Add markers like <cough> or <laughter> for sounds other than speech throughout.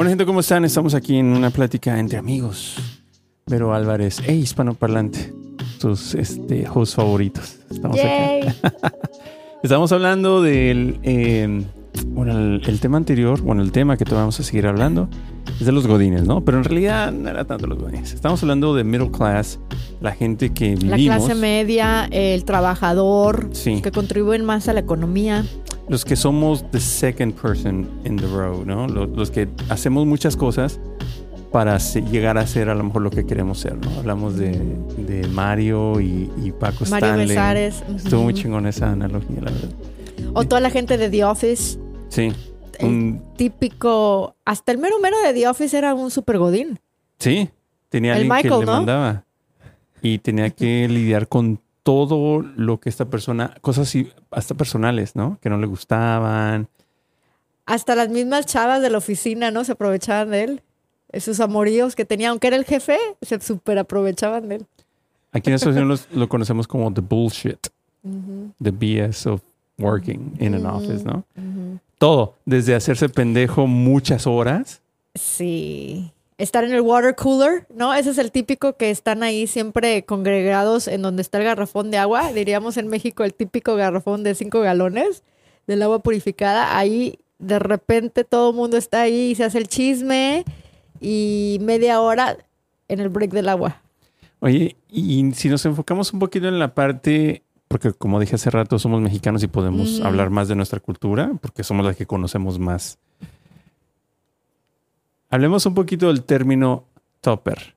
Bueno, gente, ¿cómo están? Estamos aquí en una plática entre amigos. Vero Álvarez e hispanoparlante, tus este, hosts favoritos. Estamos Yay. aquí. <laughs> Estamos hablando del. eh, bueno, el, el tema anterior, bueno, el tema que te vamos a seguir hablando es de los godines, ¿no? Pero en realidad no era tanto los godines. Estamos hablando de middle class, la gente que La vivimos. clase media, el trabajador, Sí. que contribuyen más a la economía. los que somos the second person in the row, ¿no? Los, los que hacemos muchas cosas para llegar a ser a lo mejor lo que queremos ser, ¿no? Hablamos de, de Mario y, y Paco Mario Stanley. Besares. Estuvo muy chingón esa analogía, la verdad. O toda la gente de The Office. Sí. El Un- típico. Hasta el mero mero de The Office era un super godín. sí. Tenía El alguien que Michael, le ¿no? mandaba. Y tenía que <laughs> lidiar con todo lo que esta persona, cosas así, hasta personales, ¿no? Que no le gustaban. Hasta las mismas chavas de la oficina, ¿no? Se aprovechaban de él. Esos amoríos que tenía, aunque era el jefe, se super aprovechaban de él. Aquí en esta asociación <laughs> los- lo conocemos como the bullshit. The BS of working in an Mm. office, ¿no? ujú. Todo, desde hacerse pendejo muchas horas. Sí. Estar en el water cooler, ¿no? Ese es el típico que están ahí siempre congregados en donde está el garrafón de agua. Diríamos en México el típico garrafón de cinco galones del agua purificada. Ahí de repente todo el mundo está ahí y se hace el chisme y media hora en el break del agua. Oye, y si nos enfocamos un poquito en la parte, porque como dije hace rato, somos mexicanos y podemos hablar más de nuestra cultura, porque somos las que conocemos más. Hablemos un poquito del término topper.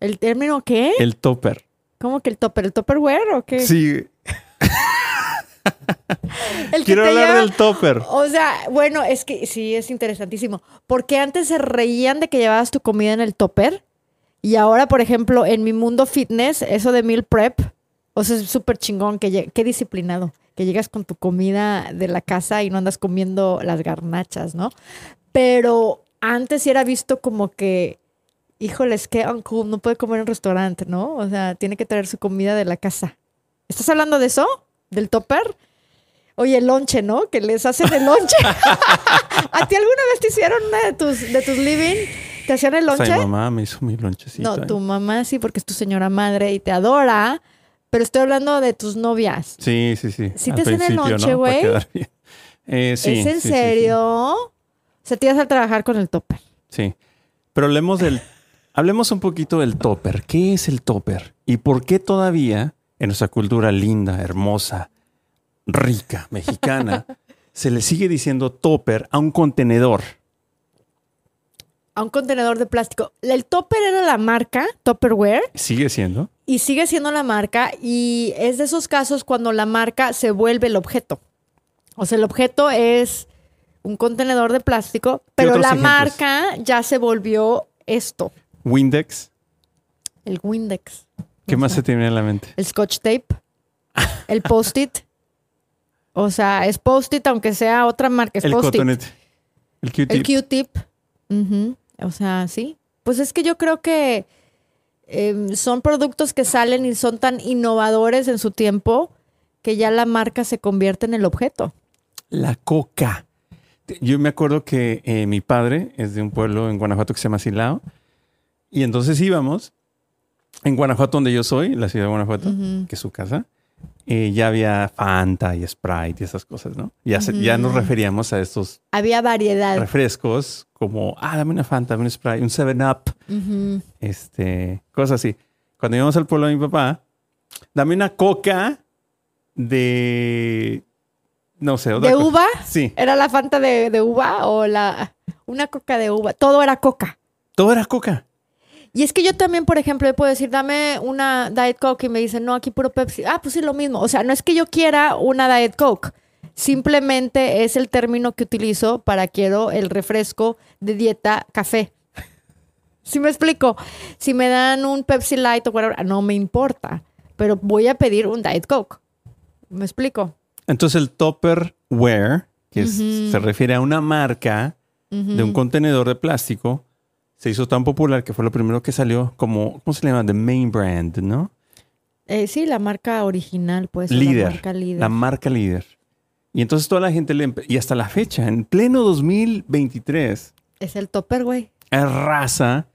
¿El término qué? El topper. ¿Cómo que el topper? ¿El topperware o qué? Sí, <laughs> El quiero hablar lleva- del topper. O sea, bueno, es que sí, es interesantísimo. Porque antes se reían de que llevabas tu comida en el topper. Y ahora, por ejemplo, en mi mundo fitness, eso de meal prep, o sea, es súper chingón, que qué disciplinado, que llegas con tu comida de la casa y no andas comiendo las garnachas, ¿no? Pero antes sí era visto como que, híjoles, qué uncool, no puede comer en restaurante, ¿no? O sea, tiene que traer su comida de la casa. ¿Estás hablando de eso? ¿Del topper? Oye, el lonche, ¿no? Que les hacen el lonche. <laughs> <laughs> ¿A ti alguna vez te hicieron una de tus, de tus living? ¿Te hacían el O sea, lonche? mi mamá me hizo mi lonchecito. no, tu mamá sí, porque es tu señora madre y te adora. Pero estoy hablando de tus novias. Sí, sí, sí. ¿Sí Al te hacen el principio, lonche, ¿no? Para güey? bien. Eh, sí, ¿Es en sí, sí, sí. serio? O sea, te ibas a trabajar con el topper. Sí. Pero hablemos del. Hablemos un poquito del topper. ¿Qué es el topper? ¿Y por qué todavía en nuestra cultura linda, hermosa, rica, mexicana, <laughs> se le sigue diciendo topper a un contenedor? A un contenedor de plástico. El topper era la marca, Topperware, ¿Sigue siendo? y sigue siendo la marca. Y es de esos casos cuando la marca se vuelve el objeto. O sea, el objeto es un contenedor de plástico, pero la ejemplos? marca ya se volvió esto, Windex. el Windex. ¿Qué O más sea, se te viene a la mente? El Scotch tape, <laughs> el Post-it. O sea, es Post-it aunque sea otra marca, es el cotonete. El Q-tip. El Q-tip. Ujú. O sea, sí. Pues es que yo creo que em, son productos que salen y son tan innovadores en su tiempo que ya la marca se convierte en el objeto. La coca. Yo me acuerdo que eh, mi padre es de un pueblo en Guanajuato que se llama Silao. Y entonces íbamos en Guanajuato, donde yo soy, la ciudad de Guanajuato, que es su casa. Eh, ya había Fanta y Sprite y esas cosas, ¿no? Ya, se- ya nos referíamos a estos Había variedad. refrescos como, ah, dame una Fanta, dame un Sprite, un 7-Up, Ujú. este, cosas así. Cuando íbamos al pueblo de mi papá, dame una coca de, no sé, otra ¿De cosa. uva? Sí, ¿Era la Fanta de, de uva o la una coca de uva? Todo era coca. todo era coca. Y es que yo también, por ejemplo, yo puedo decir, dame una Diet Coke y me dicen, no, aquí puro Pepsi. Ah, pues sí, lo mismo. O sea, no es que yo quiera una Diet Coke. Simplemente es el término que utilizo para quiero el refresco de dieta café. ¿Sí me explico? Si me dan un Pepsi Light o whatever, no me importa. Pero voy a pedir un Diet Coke. ¿Me explico? Entonces el Tupperware, que es- se refiere a una marca de un contenedor de plástico, se hizo tan popular que fue lo primero que salió como, ¿cómo se le llama? The main brand, ¿no? Eh, sí, la marca original, pues. líder. La marca líder. La marca líder. Y entonces toda la gente le... Y hasta la fecha, en pleno 2023, Es el topper, güey. Raza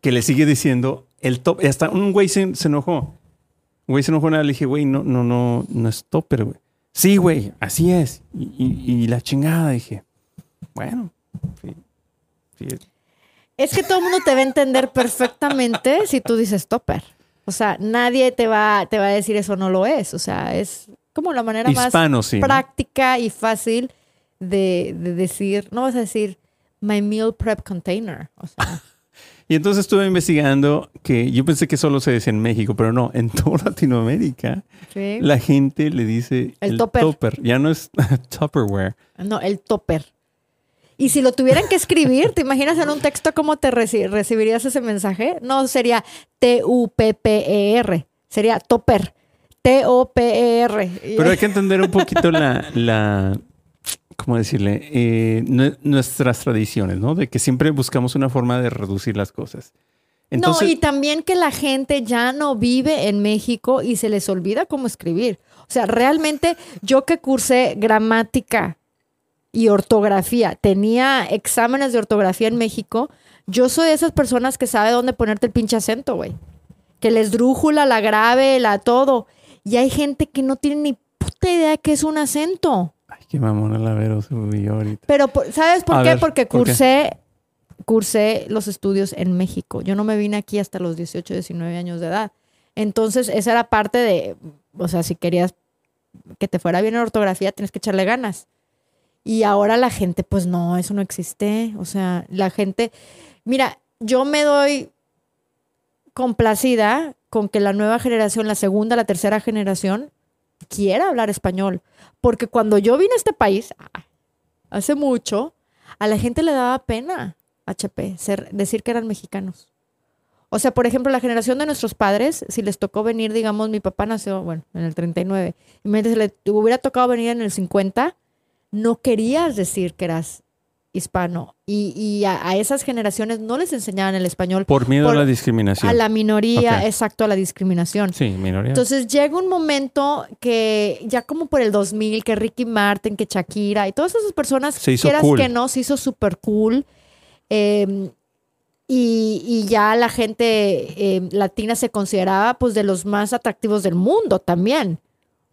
que le sigue diciendo el top. Y hasta un güey se, se enojó. Un güey se enojó, nada, le dije, güey, no, no, no, no es topper, güey. Sí, güey, así es. Y, y- y la chingada, dije, bueno, sí, sí, Es que todo el mundo te va a entender perfectamente si tú dices topper. O sea, nadie te va, te va a decir eso no lo es. O sea, es como la manera Hispano, más sí, ¿no? práctica y fácil de, de decir, no vas a decir my meal prep container. O sea, <laughs> Y entonces estuve investigando que yo pensé que solo se decía en México, pero no, en toda <laughs> Latinoamérica ¿sí? la gente le dice El el, topper. topper. Ya no es <laughs> Tupperware. No, el topper. Y si lo tuvieran que escribir, ¿te imaginas en un texto cómo te reci- recibirías ese mensaje? No sería T-U-P-P-E-R, E sería topper. T-O-P-E-R. Pero hay <laughs> que entender un poquito la, la ¿cómo decirle? Eh, nue- nuestras tradiciones, ¿no? De que siempre buscamos una forma de reducir las cosas. Entonces, no, y también que la gente ya no vive en México y se les olvida cómo escribir. O sea, realmente yo que cursé gramática y ortografía, tenía exámenes de ortografía en México, yo soy de esas personas que sabe dónde ponerte el pinche acento, güey. Que les drújula, la grave, la todo. Y hay gente que no tiene ni puta idea de qué es un acento. ay, qué mamona la Vero subió ahorita. Pero, ¿sabes por A qué? ver, Porque ¿por qué? cursé, cursé los estudios en México. Yo no me vine aquí hasta los 18, 19 años de edad. Entonces, esa era parte de, o sea, si querías que te fuera bien en ortografía, tienes que echarle ganas. Y ahora la gente, pues no, eso no existe. O sea, la gente, mira, yo me doy complacida con que la nueva generación, la segunda, la tercera generación, quiera hablar español. Porque cuando yo vine a este país, ah, hace mucho, a la gente le daba pena, HP, ser, decir que eran mexicanos. O sea, por ejemplo, la generación de nuestros padres, si les tocó venir, digamos, mi papá nació, bueno, en el 39, y le hubiera tocado venir en el 50, no querías decir que eras hispano. Y, y a, a esas generaciones no les enseñaban el español. Por miedo por- a la discriminación. A la minoría, exacto, a la discriminación. Sí, minoría. Entonces llega un momento que ya como por el 2000, que Ricky Martin, que Shakira y todas esas personas, Se hizo quieras cool. que no, se hizo súper cool. Eh, y, y ya la gente eh, latina se consideraba pues de los más atractivos del mundo también.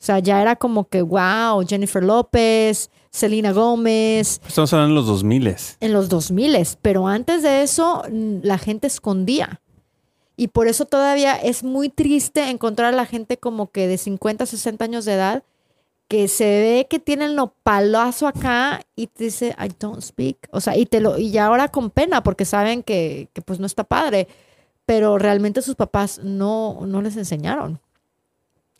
O sea, ya era como que, wow, Jennifer López, Selena Gómez, Estamos hablando de los 2000 en los 2000, pero antes de eso la gente escondía. Y por eso todavía es muy triste encontrar a la gente como que de 50, 60 años de edad que se ve que tiene el nopalazo acá y te dice, I don't speak. O sea, y, te lo, y ya ahora con pena porque saben que, que pues no está padre, pero realmente sus papás no, no les enseñaron.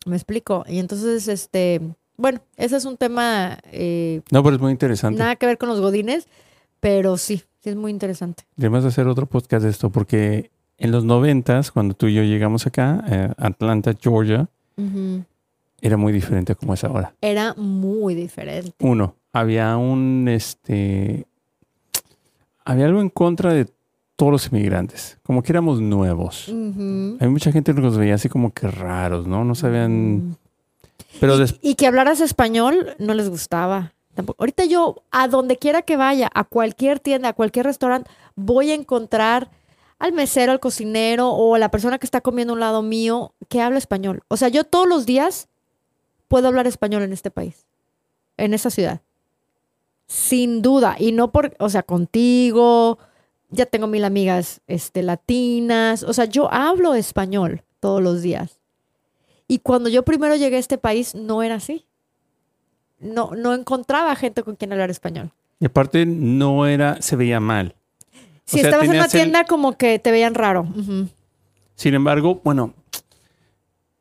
Me explico. Y entonces, este, bueno, ese es un tema eh, No, pero es muy interesante. Nada que ver con los godines, pero sí, sí es muy interesante. Debemos hacer otro podcast de esto porque en los noventas, cuando tú y yo llegamos acá, eh, Atlanta, Georgia, era muy diferente a como es ahora. Era muy diferente. Uno, había un, este, había algo en contra de todos los inmigrantes, como que éramos nuevos. Hay mucha gente que nos veía así como que raros, ¿no? No sabían, pero y, des- y que hablaras español no les gustaba. Tampoco. Ahorita yo, a donde quiera que vaya, a cualquier tienda, a cualquier restaurante, voy a encontrar al mesero, al cocinero o a la persona que está comiendo a un lado mío que habla español. O sea, yo todos los días puedo hablar español en este país, en esta ciudad. Sin duda. Y no por, o sea, contigo, ya tengo mil amigas este, latinas. O sea, yo hablo español todos los días. Y cuando yo primero llegué a este país, no era así. No, no encontraba gente con quien hablar español. y aparte no era, se veía mal. Si O sea, estabas en una el- tienda, como que te veían raro. Sin embargo, bueno,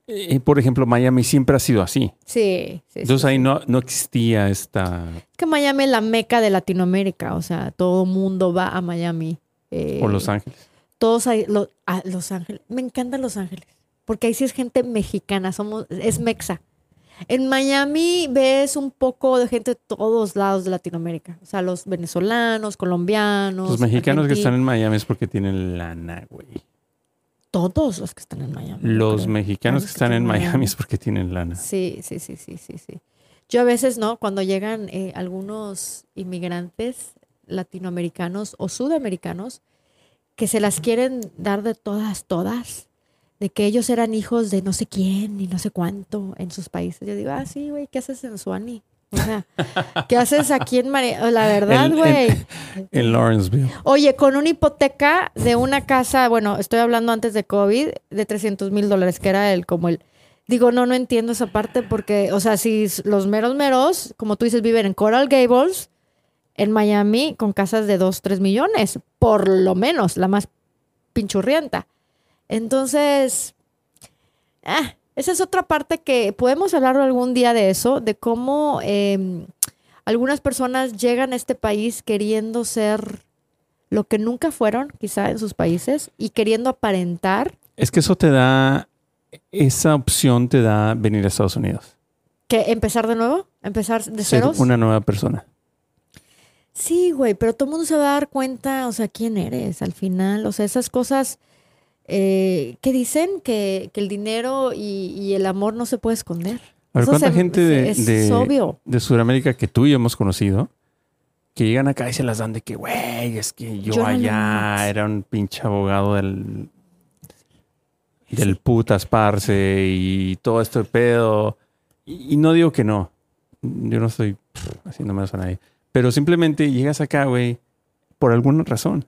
eh, por ejemplo, Miami siempre ha sido así. Sí, sí. sí, Entonces ahí sí. no, no existía esta, Es que Miami es la meca de Latinoamérica. O sea, todo mundo va a Miami. eh, o Los Ángeles. Todos ahí, lo- a Los Ángeles. Me encantan Los Ángeles. Porque ahí sí es gente mexicana. Somos, es mexa. En Miami ves un poco de gente de todos lados de Latinoamérica. O sea, los venezolanos, colombianos. Los mexicanos que están en Miami es porque tienen lana, güey. Todos los que están en Miami. Los mexicanos que están en Miami Miami. es porque tienen lana. Sí, sí, sí, sí, sí, sí. Yo a veces, ¿no? Cuando llegan eh, algunos inmigrantes, latinoamericanos o sudamericanos que se las quieren dar de todas, todas, de que ellos eran hijos de no sé quién y no sé cuánto en sus países. Yo digo, ah, sí, güey, ¿qué haces en Suani? O sea, ¿qué haces aquí en María? La verdad, güey. en- En Lawrenceville. Oye, con una hipoteca de una casa, bueno, estoy hablando antes de COVID, de 300 mil dólares, que era el como el... Digo, no, no entiendo esa parte porque, o sea, si los meros meros, como tú dices, viven en Coral Gables, en Miami, con casas de 2, 3 millones, por lo menos, la más pinchurrienta. Entonces, ah, esa es otra parte que podemos hablar algún día de eso, de cómo eh, algunas personas llegan a este país queriendo ser lo que nunca fueron, quizá en sus países, y queriendo aparentar Es que eso te da, esa opción te da venir a Estados Unidos. que empezar de nuevo, empezar de Ser ceros. una nueva persona. Sí, güey, pero todo el mundo se va a dar cuenta, o sea, quién eres al final, o sea, esas cosas eh, que dicen que, que el dinero y, y el amor no se puede esconder. A ver, Eso ¿cuánta se- gente de, es de, obvio. de Sudamérica que tú y yo hemos conocido que llegan acá y se las dan de que, güey, es que yo, allá era un pinche abogado del, del putas parce y todo esto de pedo? Y, y no digo que no. Yo no estoy haciendo menos a nadie. Pero simplemente llegas acá, güey, por alguna razón.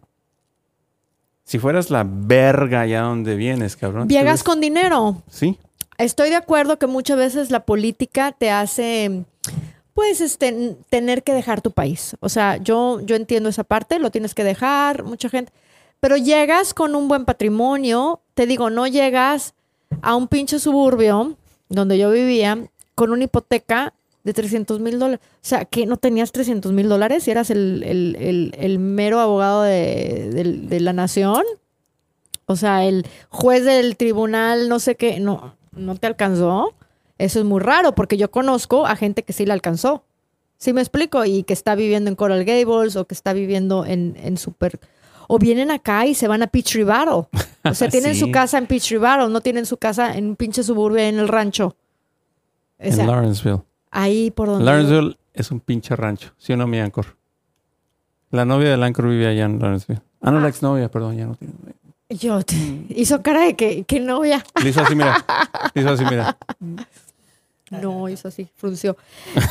Si fueras la verga allá donde vienes, cabrón. Llegas con dinero. Sí. Estoy de acuerdo que muchas veces la política te hace, pues, este, tener que dejar tu país. O sea, yo, yo entiendo esa parte, lo tienes que dejar, mucha gente. Pero llegas con un buen patrimonio, te digo, no llegas a un pinche suburbio donde yo vivía con una hipoteca de 300 mil dólares. O sea, que no tenías 300 mil dólares y eras el, el- el- el mero abogado de, de la nación. O sea, el juez del tribunal, no sé qué, no, no te alcanzó. Eso es muy raro porque yo conozco a gente que sí le alcanzó. ¿Sí me explico? Y que está viviendo en Coral Gables o que está viviendo en, en Super... O vienen acá y se van a Peachtree Battle. O sea, <laughs> tienen Sí. su casa en Peachtree Battle, no tienen su casa en un pinche suburbio en el rancho. O En Lawrenceville. Ahí por donde... Lawrenceville es un pinche rancho. ¿Sí o no, mi Anchor? La novia del Anchor vive allá en Lawrenceville. Ah, no, la exnovia, perdón, ya no tiene. Yo, te- <laughs> hizo cara de que, que novia. Le hizo así, mira. Le hizo así, mira. <laughs> No, hizo así, frunció.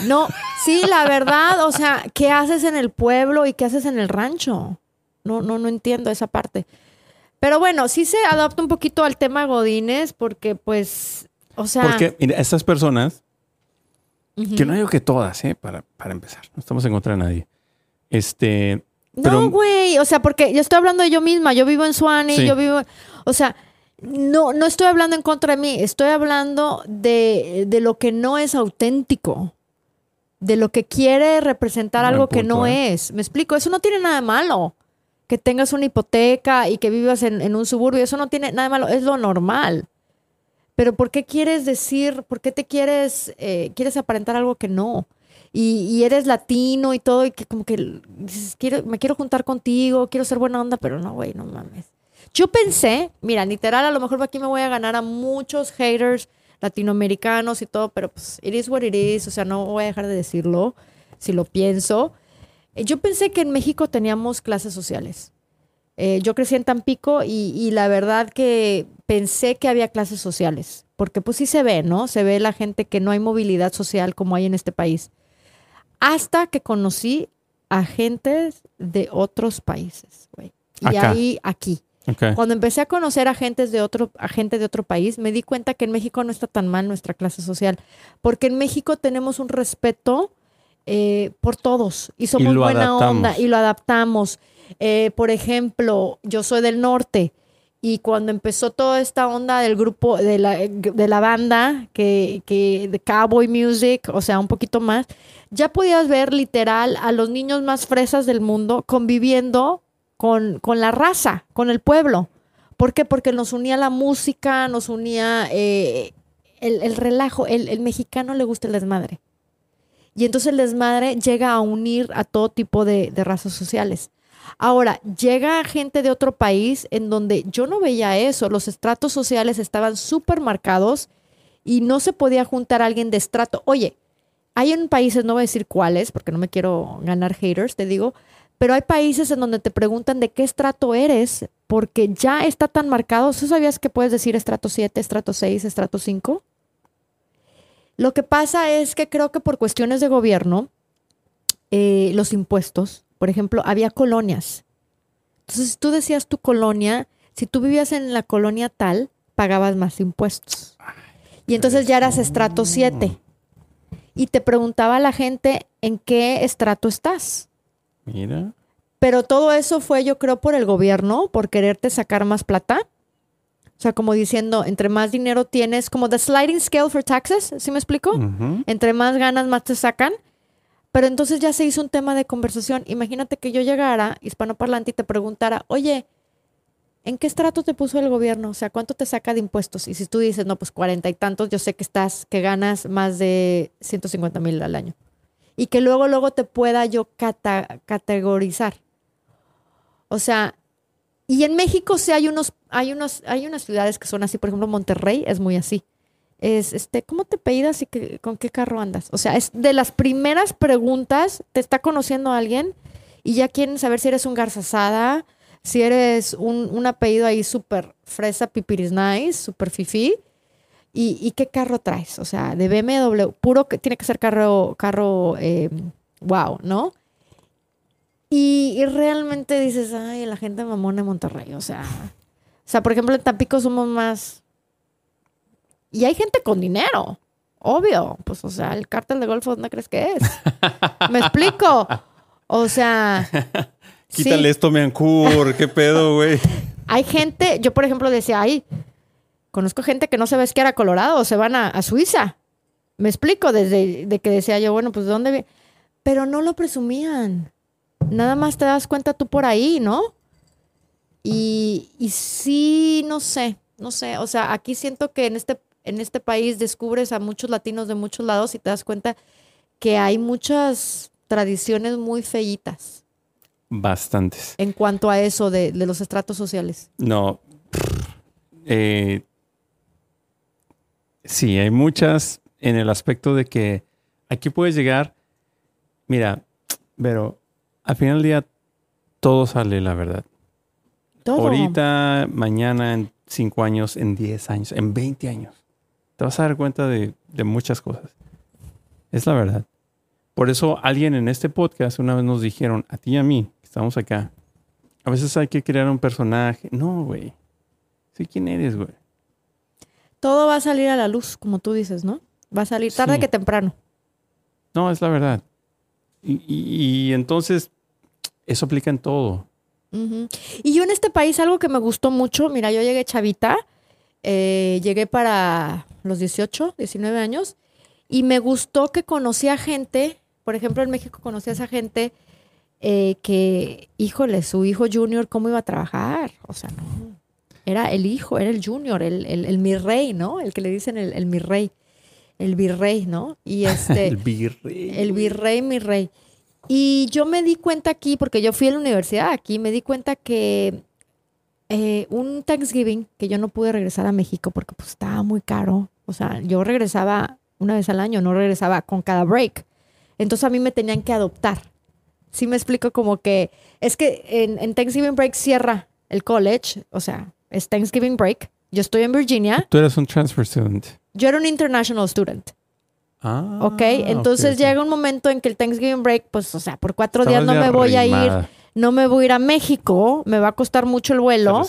No, sí, la verdad, o sea, ¿qué haces en el pueblo y qué haces en el rancho? No, no, no entiendo esa parte. Pero bueno, sí se adapta un poquito al tema Godines porque, pues, o sea... Porque, mira, estas personas, que no digo que todas, ¿eh? Para, para empezar. No estamos en contra de nadie. Este. pero- No, güey, o sea, porque yo estoy hablando de yo misma, yo vivo en Suani, Sí. yo vivo, o sea, no, no estoy hablando en contra de mí, estoy hablando de, de lo que no es auténtico, de lo que quiere representar Buen algo que no ¿eh? es. Me explico, eso no tiene nada de malo. Que tengas una hipoteca y que vivas en, en un suburbio, eso no tiene nada malo, es lo normal. Pero ¿por qué quieres decir, por qué te quieres, eh, quieres aparentar algo que no? Y, eres latino y todo, y que como que dices, quiero, me quiero juntar contigo, quiero ser buena onda, pero no, güey, no mames. Yo pensé, mira, literal, a lo mejor aquí me voy a ganar a muchos haters latinoamericanos y todo, pero pues, it is what it is, o sea, no voy a dejar de decirlo si lo pienso. Eh, Yo pensé que en México teníamos clases sociales. Eh, yo crecí en Tampico y la verdad que pensé que había clases sociales, porque pues sí se ve, ¿no? Se ve la gente que no hay movilidad social como hay en este país. Hasta que conocí a gente de otros países, güey. Y Acá. ahí, aquí. Cuando empecé a conocer a gentes de otro, a gente de otro país, me di cuenta que en México no está tan mal nuestra clase social, porque en México tenemos un respeto eh, por todos y somos lo buena adaptamos. onda y lo adaptamos. Eh, por ejemplo, yo soy del norte y cuando empezó toda esta onda del grupo, de la, de la banda, que, que de cowboy music, o sea, un poquito más, ya podías ver literal a los niños más fresas del mundo conviviendo con, con la raza, con el pueblo. ¿Por qué? Porque nos unía la música, nos unía eh, el, el relajo. El, mexicano le gusta el desmadre. Y entonces el desmadre llega a unir a todo tipo de, de razas sociales. Ahora, llega gente de otro país en donde yo no veía eso. Los estratos sociales estaban súper marcados y no se podía juntar a alguien de estrato. Oye, hay en países, no voy a decir cuáles, porque no me quiero ganar haters, te digo, Pero hay países en donde te preguntan de qué estrato eres, porque ya está tan marcado. ¿Tú sabías que puedes decir estrato 7, estrato 6, estrato 5? Lo que pasa es que creo que por cuestiones de gobierno, eh, los impuestos, por ejemplo, había colonias. Entonces, tú decías tu colonia, si tú vivías en la colonia tal, pagabas más impuestos. Y entonces ya eras estrato 7. Y te preguntaba la gente en qué estrato estás. Mira. Pero todo eso fue, yo creo, por el gobierno, por quererte sacar más plata. O sea, como diciendo, entre más dinero tienes, como the sliding scale for taxes, ¿sí me explico? Entre más ganas, más te sacan. Pero entonces ya se hizo un tema de conversación. Imagínate que yo llegara, hispanoparlante, y te preguntara, oye, ¿en qué estrato te puso el gobierno? O sea, ¿cuánto te saca de impuestos? Y si tú dices, no, pues cuarenta y tantos, yo sé que estás, que ganas más de 150 mil al año. Y que luego, luego te pueda yo cata- categorizar. O sea, y en México sí hay unos, hay unos, hay unas ciudades que son así, por ejemplo, Monterrey es muy así. Es este, ¿cómo te peidas y qué- con qué carro andas? O sea, es de las primeras preguntas, te está conociendo alguien y ya quieren saber si eres un garzasada, si eres un, un apellido ahí súper fresa, pipiris nice, súper fifi. ¿Y, y qué carro traes? O sea, de BMW, puro que tiene que ser carro, carro, eh, wow, ¿no? Y, y realmente dices, ay, la gente mamona de Monterrey, o sea, o sea, por ejemplo, en Tampico somos más... Y hay gente con dinero, obvio, pues, o sea, el cártel de Golfo, ¿dónde crees que es? ¿Me explico? O sea... <laughs> sí. Quítale esto, Meancur. ¿Qué pedo, güey? <laughs> Hay gente, yo por ejemplo decía, ay, conozco gente que no se ve esquiar a Colorado, se van a, a Suiza. Me explico, desde de que decía yo, bueno, pues ¿de dónde vi-?" Pero no lo presumían. Nada más te das cuenta tú por ahí, ¿no? Y, y sí, no sé, no sé. O sea, aquí siento que en este, en este país descubres a muchos latinos de muchos lados y te das cuenta que hay muchas tradiciones muy feitas Bastantes. en cuanto a eso de, de los estratos sociales. No. Eh, sí, hay muchas en el aspecto de que aquí puedes llegar. Mira, pero al final del día todo sale la verdad. Todo. Ahorita, mañana, en cinco años, en 10 años, en 20 años. Te vas a dar cuenta de, de muchas cosas. Es la verdad. Por eso alguien en este podcast una vez nos dijeron, a ti y a mí, que estamos acá, a veces hay que crear un personaje. No, güey. Sí, ¿quién eres, güey? Todo va a salir a la luz, como tú dices, ¿no? Va a salir tarde Sí. que temprano. No, es la verdad. Y, y- y entonces, eso aplica en todo. Y yo en este país algo que me gustó mucho, mira, yo llegué chavita, eh, llegué para los 18, 19 años, y me gustó que conocía gente, por ejemplo, en México conocí a esa gente eh, que, híjole, su hijo junior, ¿cómo iba a trabajar? O sea, no. Era el hijo, era el junior, el, el, el mi rey, ¿no? El que le dicen el, el mi rey, el virrey, ¿no? Y <laughs> este... El virrey. El virrey, mi rey. Y yo me di cuenta aquí, porque yo fui a la universidad aquí, me di cuenta que eh, un Thanksgiving, que yo no pude regresar a México porque pues estaba muy caro. O sea, yo regresaba una vez al año, no regresaba con cada break. Entonces a mí me tenían que adoptar. Sí me explico como que es que en, en Thanksgiving break cierra el college, o sea, es Thanksgiving break. Yo estoy en Virginia, Tú eres un transfer student. yo era un international student. Ah, ¿Ok? Entonces llega un momento en que el Thanksgiving break, pues, o sea, por cuatro días no me voy a ir, no me voy a ir a México, me va a costar mucho el vuelo.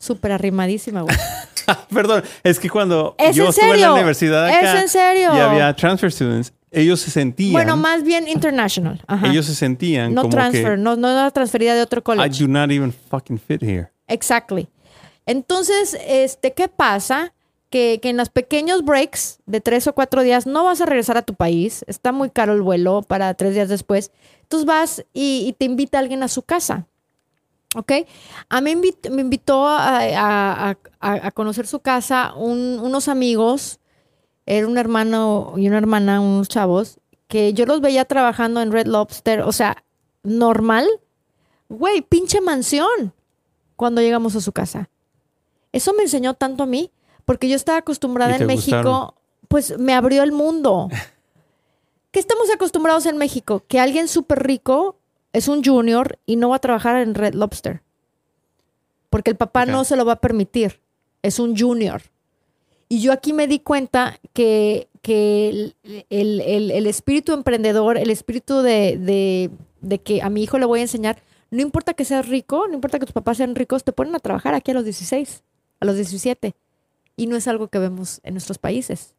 Súper arrimadísima, güey. <laughs> Perdón, es que cuando ¿Es yo en estuve en la universidad acá ¿Es en serio? y había transfer students, ellos se sentían, Bueno, más bien international. Ajá. ellos se sentían no como transfer, que no, no era transferida de otro I college. do not even fucking fit here. Exactly. Entonces, este, ¿qué pasa? Que, que en los pequeños breaks de tres o cuatro días no vas a regresar a tu país. Está muy caro el vuelo para tres días después. Entonces vas y, y te invita alguien a su casa. ¿Ok? A mí me invitó a, a- a- a- a conocer su casa un- unos amigos. Era un hermano y una hermana, unos chavos, que yo los veía trabajando en Red Lobster. O sea, normal. Güey, pinche mansión cuando llegamos a su casa. Eso me enseñó tanto a mí, porque yo estaba acostumbrada ¿Y te en México, gustaron? pues me abrió el mundo. <laughs> ¿Qué estamos acostumbrados en México? Que alguien súper rico es un junior y no va a trabajar en Red Lobster. Porque el papá no se lo va a permitir. Es un junior. Y yo aquí me di cuenta que, que el, el- el- el espíritu emprendedor, el espíritu de, de- de que a mi hijo le voy a enseñar, no importa que seas rico, no importa que tus papás sean ricos, te ponen a trabajar aquí a los 16, a los 17. Y no es algo que vemos en nuestros países.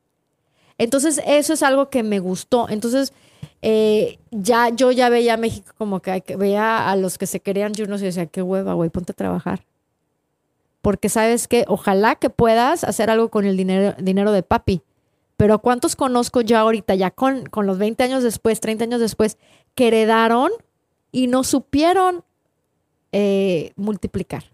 Entonces, eso es algo que me gustó. Entonces, eh, ya yo ya veía a México como que, hay que- veía a los que se querían juniors y decía, qué hueva, güey, ponte a trabajar. Porque sabes que ojalá que puedas hacer algo con el dinero, dinero de papi. Pero ¿cuántos conozco ya ahorita, ya con, con los 20 años después, 30 años después, que heredaron y no supieron eh, multiplicar?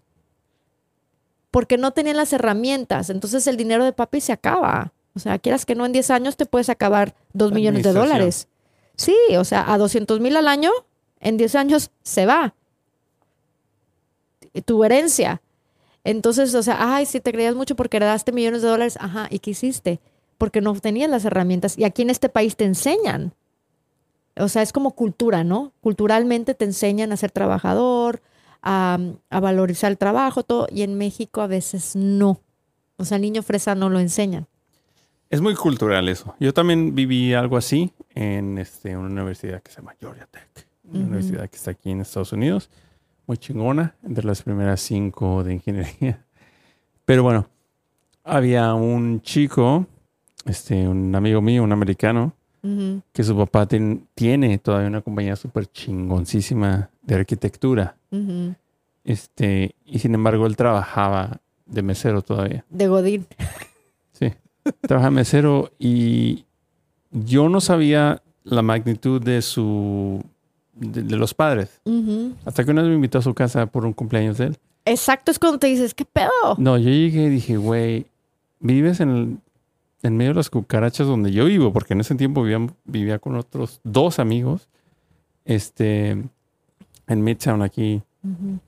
Porque no tenían las herramientas. Entonces el dinero de papi se acaba. O sea, quieras que no, en 10 años te puedes acabar 2 La millones de dólares. Sí, o sea, a 200 mil al año, en 10 años se va. Tu herencia. Entonces, o sea, ay, si te creías mucho porque heredaste millones de dólares, ajá, ¿y qué hiciste? Porque no tenías las herramientas. Y aquí en este país te enseñan. O sea, es como cultura, ¿no? Culturalmente te enseñan a ser trabajador, a, valorizar el trabajo, todo. Y en México a veces no. O sea, niño fresa no lo enseñan. Es muy cultural eso. Yo también viví algo así en este, una universidad que se llama Georgia Tech. Una universidad que está aquí en Estados Unidos. Muy chingona, entre las primeras cinco de ingeniería. Pero bueno, había un chico, este, un amigo mío, un americano, que su papá ten- tiene todavía una compañía súper chingoncísima de arquitectura. Este, y sin embargo, él trabajaba de mesero todavía. De Godín. Sí. Trabaja mesero y yo no sabía la magnitud de su de, de los padres. Hasta que una vez me invitó a su casa por un cumpleaños de él. Exacto, es cuando te dices, ¿qué pedo? No, yo llegué y dije, güey, vives en, el- en medio de las cucarachas donde yo vivo, porque en ese tiempo vivía, vivía con otros dos amigos, este, en Midtown aquí. Ujú.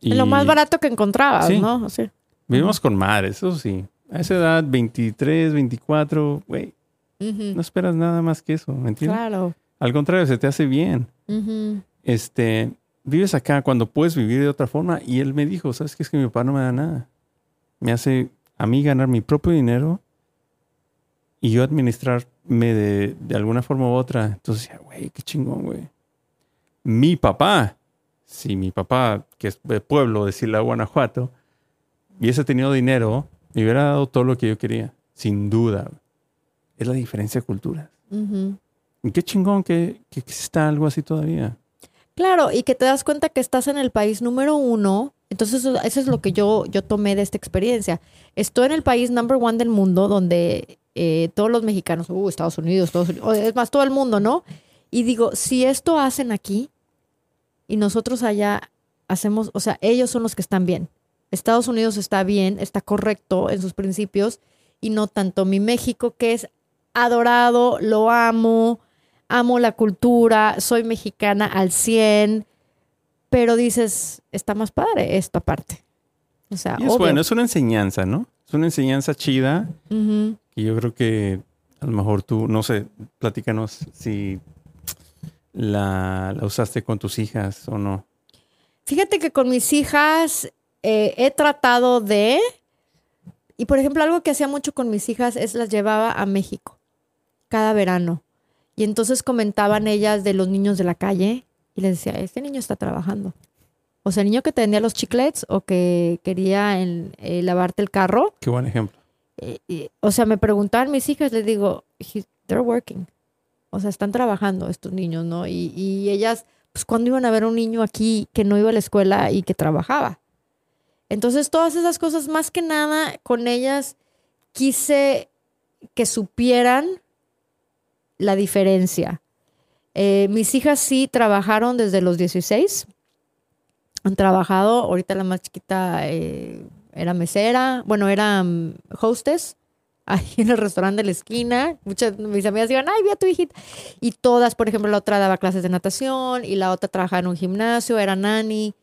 Y Lo más barato que encontrabas, Sí. ¿no? Sí. Vivimos con madres, eso sí. A esa edad, 23, 24, güey, no esperas nada más que eso, ¿me entiendes? Claro. Al contrario, se te hace bien. Este, vives acá cuando puedes vivir de otra forma. Y él me dijo, ¿sabes qué? Es que mi papá no me da nada. Me hace a mí ganar mi propio dinero y yo administrarme de, de alguna forma u otra. Entonces, decía, güey, qué chingón, güey. Mi papá, si mi papá, que es de pueblo de Sila, Guanajuato, hubiese tenido dinero, me hubiera dado todo lo que yo quería. Sin duda. Es la diferencia de culturas. Y qué chingón que, que exista algo así todavía. Claro, y que te das cuenta que estás en el país número uno. Entonces, eso, eso es lo que yo, yo tomé de esta experiencia. Estoy en el país number one del mundo, donde eh, todos los mexicanos, uh, Estados Unidos, Estados Unidos, es más, todo el mundo, ¿no? Y digo, si esto hacen aquí y nosotros allá hacemos, o sea, ellos son los que están bien. Estados Unidos está bien, está correcto en sus principios y no tanto mi México, que es adorado, lo amo, amo la cultura, soy mexicana al 100, pero dices, está más padre esto aparte. O sea, Y es obvio. bueno, es una enseñanza, ¿no? Es una enseñanza chida y yo creo que a lo mejor tú, no sé, platícanos si la, la usaste con tus hijas o no. Fíjate que con mis hijas eh, he tratado de, y por ejemplo algo que hacía mucho con mis hijas es las llevaba a México cada verano. Y entonces comentaban ellas de los niños de la calle y les decía, este niño está trabajando. O sea, el niño que te vendía los chiclets o que quería en- eh, lavarte el carro, Qué buen ejemplo. Eh, o sea, me preguntaban mis hijas, les digo, "He- they're working. O sea, están trabajando estos niños, ¿no? Y, y ellas, pues, ¿cuándo iban a ver un niño aquí que no iba a la escuela y que trabajaba? Entonces, todas esas cosas, más que nada, con ellas quise que supieran la diferencia. Eh, mis hijas sí trabajaron desde los 16. Han trabajado, ahorita la más chiquita eh, era mesera, bueno, era mm, hostess <laughs> ahí en el restaurante de la esquina. Muchas de mis amigas iban, ay, vi a tu hijita. Y todas, por ejemplo, la otra daba clases de natación y la otra trabajaba en un gimnasio, era nani.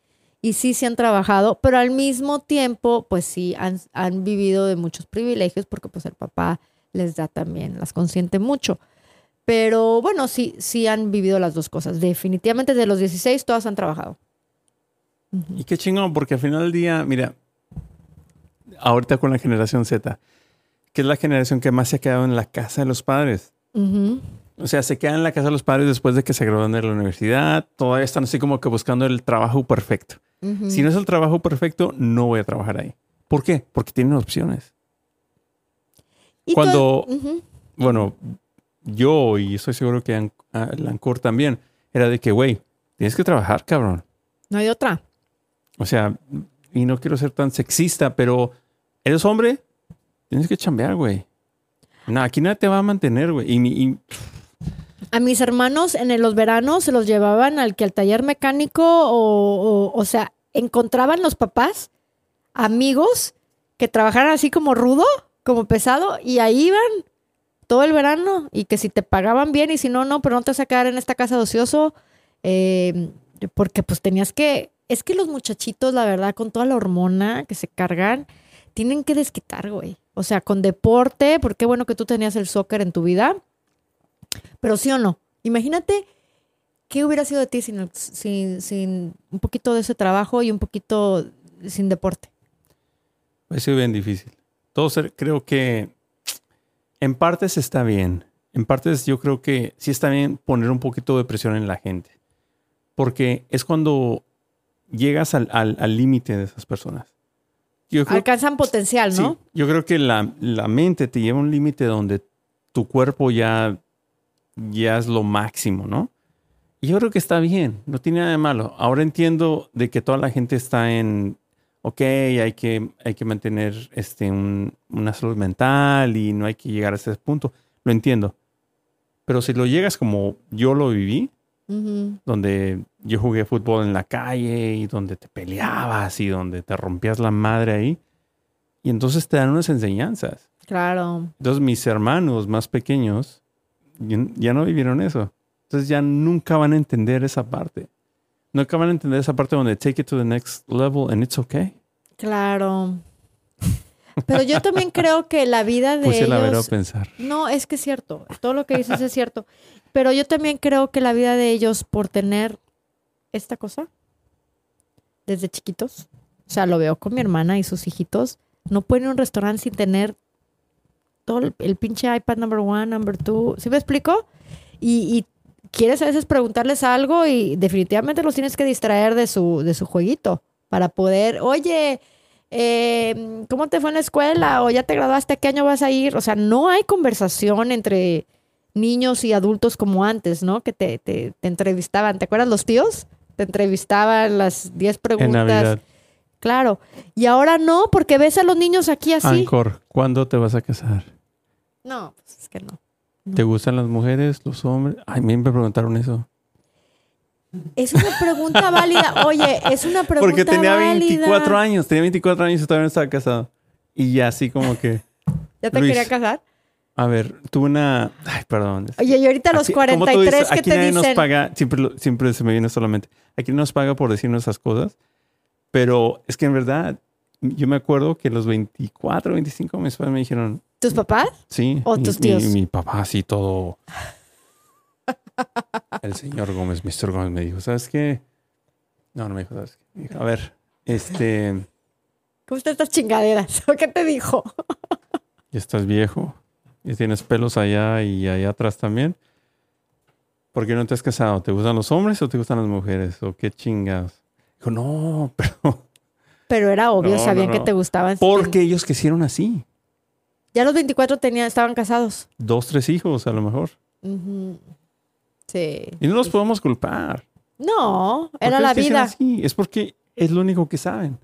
Y sí, sí han trabajado, pero al mismo tiempo, pues sí, han, han vivido de muchos privilegios porque pues el papá les da también, las consiente mucho. Pero bueno, sí, sí han vivido las dos cosas. Definitivamente de los 16 todas han trabajado. Y qué chingón, porque al final del día, mira, ahorita con la generación Z, que es la generación que más se ha quedado en la casa de los padres. O sea, se quedan en la casa de los padres después de que se gradúan de la universidad. Todavía están así como que buscando el trabajo perfecto. Si no es el trabajo perfecto, no voy a trabajar ahí. ¿Por qué? Porque tienen opciones. Y cuando-. Bueno, yo y estoy seguro que An- Lancor también, era de que, güey, tienes que trabajar, cabrón. No hay otra. O sea, y no quiero ser tan sexista, pero eres hombre, tienes que chambear, güey. No, aquí nada te va a mantener, güey. Y, y- A mis hermanos en los veranos se los llevaban al que al taller mecánico o, o, sea, encontraban los papás amigos que trabajaran así como rudo, como pesado, y ahí iban todo el verano y que si te pagaban bien y si no, no, pero no te vas a quedar en esta casa de ocioso, eh, porque pues tenías que, es que los muchachitos, la verdad, con toda la hormona que se cargan, tienen que desquitar, güey. O sea, con deporte, porque bueno que tú tenías el soccer en tu vida, pero sí o no, imagínate qué hubiera sido de ti sin, el- sin, sin un poquito de ese trabajo y un poquito sin deporte. Ha sido bien difícil. Todo ser- creo que en partes está bien. En partes yo creo que sí está bien poner un poquito de presión en la gente. Porque es cuando llegas al al- al límite de esas personas. Yo creo, Alcanzan potencial, sí, ¿no? yo creo que la, la mente te lleva a un límite donde tu cuerpo ya, ya es lo máximo, ¿no? Y yo creo que está bien, no tiene nada de malo. Ahora entiendo de que toda la gente está en, ok, hay que, hay que mantener este, un- una salud mental y no hay que llegar a ese punto. Lo entiendo. Pero si lo llegas como yo lo viví, donde yo jugué fútbol en la calle y donde te peleabas y donde te rompías la madre ahí, y entonces te dan unas enseñanzas. Claro. Entonces mis hermanos más pequeños ya no vivieron eso. Entonces ya nunca van a entender esa parte. Nunca van a entender esa parte donde take it to the next level and it's okay. Claro. Pero yo también creo que la vida de Puse la vera a ellos... pensar. No, es que es cierto. Todo lo que dices es cierto. Pero yo también creo que la vida de ellos por tener esta cosa desde chiquitos, o sea, lo veo con mi hermana y sus hijitos, no pueden ir a un restaurante sin tener todo el, el pinche iPad number one, number two. ¿Sí me explico? Y, y quieres a veces preguntarles algo y definitivamente los tienes que distraer de su, de su jueguito para poder, oye, eh, ¿cómo te fue en la escuela? ¿O ya te graduaste? ¿A qué año vas a ir? O sea, no hay conversación entre niños y adultos como antes, ¿no? Que te, te, te entrevistaban. ¿Te acuerdas los tíos? Te entrevistaban las 10 En preguntas. Navidad. Claro. Y ahora no, porque ves a los niños aquí así. Ancor, ¿cuándo te vas a casar? No, pues es que no. ¿Te gustan las mujeres, los hombres? Ay, a mí me preguntaron eso. Es una pregunta <laughs> válida. Oye, es una pregunta Porque tenía válida. 24 años, tenía 24 años y todavía no estaba casado. Y ya así como que, ¿Ya te Luis. quería casar? a ver, tuve una... Ay, perdón. Oye, y ahorita a los Aquí- como tú 43 dices, que aquí te nadie dicen... nos paga, siempre, siempre se me viene solamente, aquí no nos paga por decirnos esas cosas, pero es que en verdad, yo me acuerdo que los 24, 25 mis padres me dijeron, ¿Tus papás? sí. ¿O mi- tus mi- tíos? Mi, papá así todo. <laughs> El señor Gómez, Mr. Gómez me dijo, ¿sabes qué? No, no me dijo, ¿sabes qué? Me dijo, a ver, este, ¿Cómo están estas chingaderas? ¿O <laughs> qué te dijo? ya estás viejo, y tienes pelos allá y allá atrás también. ¿Por qué no te has casado? ¿Te gustan los hombres o te gustan las mujeres? ¿O qué chingados? Dijo, no, <laughs> pero Pero era obvio, No, sabían no, que te gustaban. porque ellos quisieron así. Ya los 24 tenían, estaban casados. Dos, tres hijos a lo mejor. Sí. Y no los podemos culpar. No, ¿Por era la vida. así? Es porque es lo único que saben.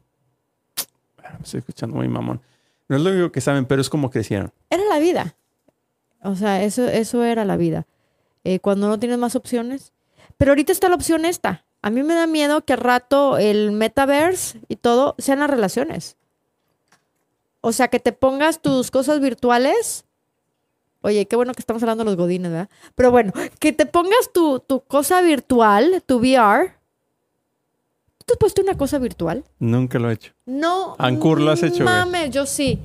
Bueno, Me estoy escuchando muy mamón. No es lo único que saben, pero es como crecieron. Era la vida. O sea, eso, eso era la vida. Eh, cuando no tienes más opciones. Pero ahorita está la opción esta. A mí me da miedo que al rato el metaverse y todo sean las relaciones. O sea, que te pongas tus cosas virtuales. Oye, qué bueno que estamos hablando de los godines, ¿verdad? Pero bueno, que te pongas tu, tu cosa virtual, tu VR. ¿Tú te has puesto una cosa virtual? Nunca lo he hecho. No. Ancur, ¿lo has hecho? Mames, yo sí.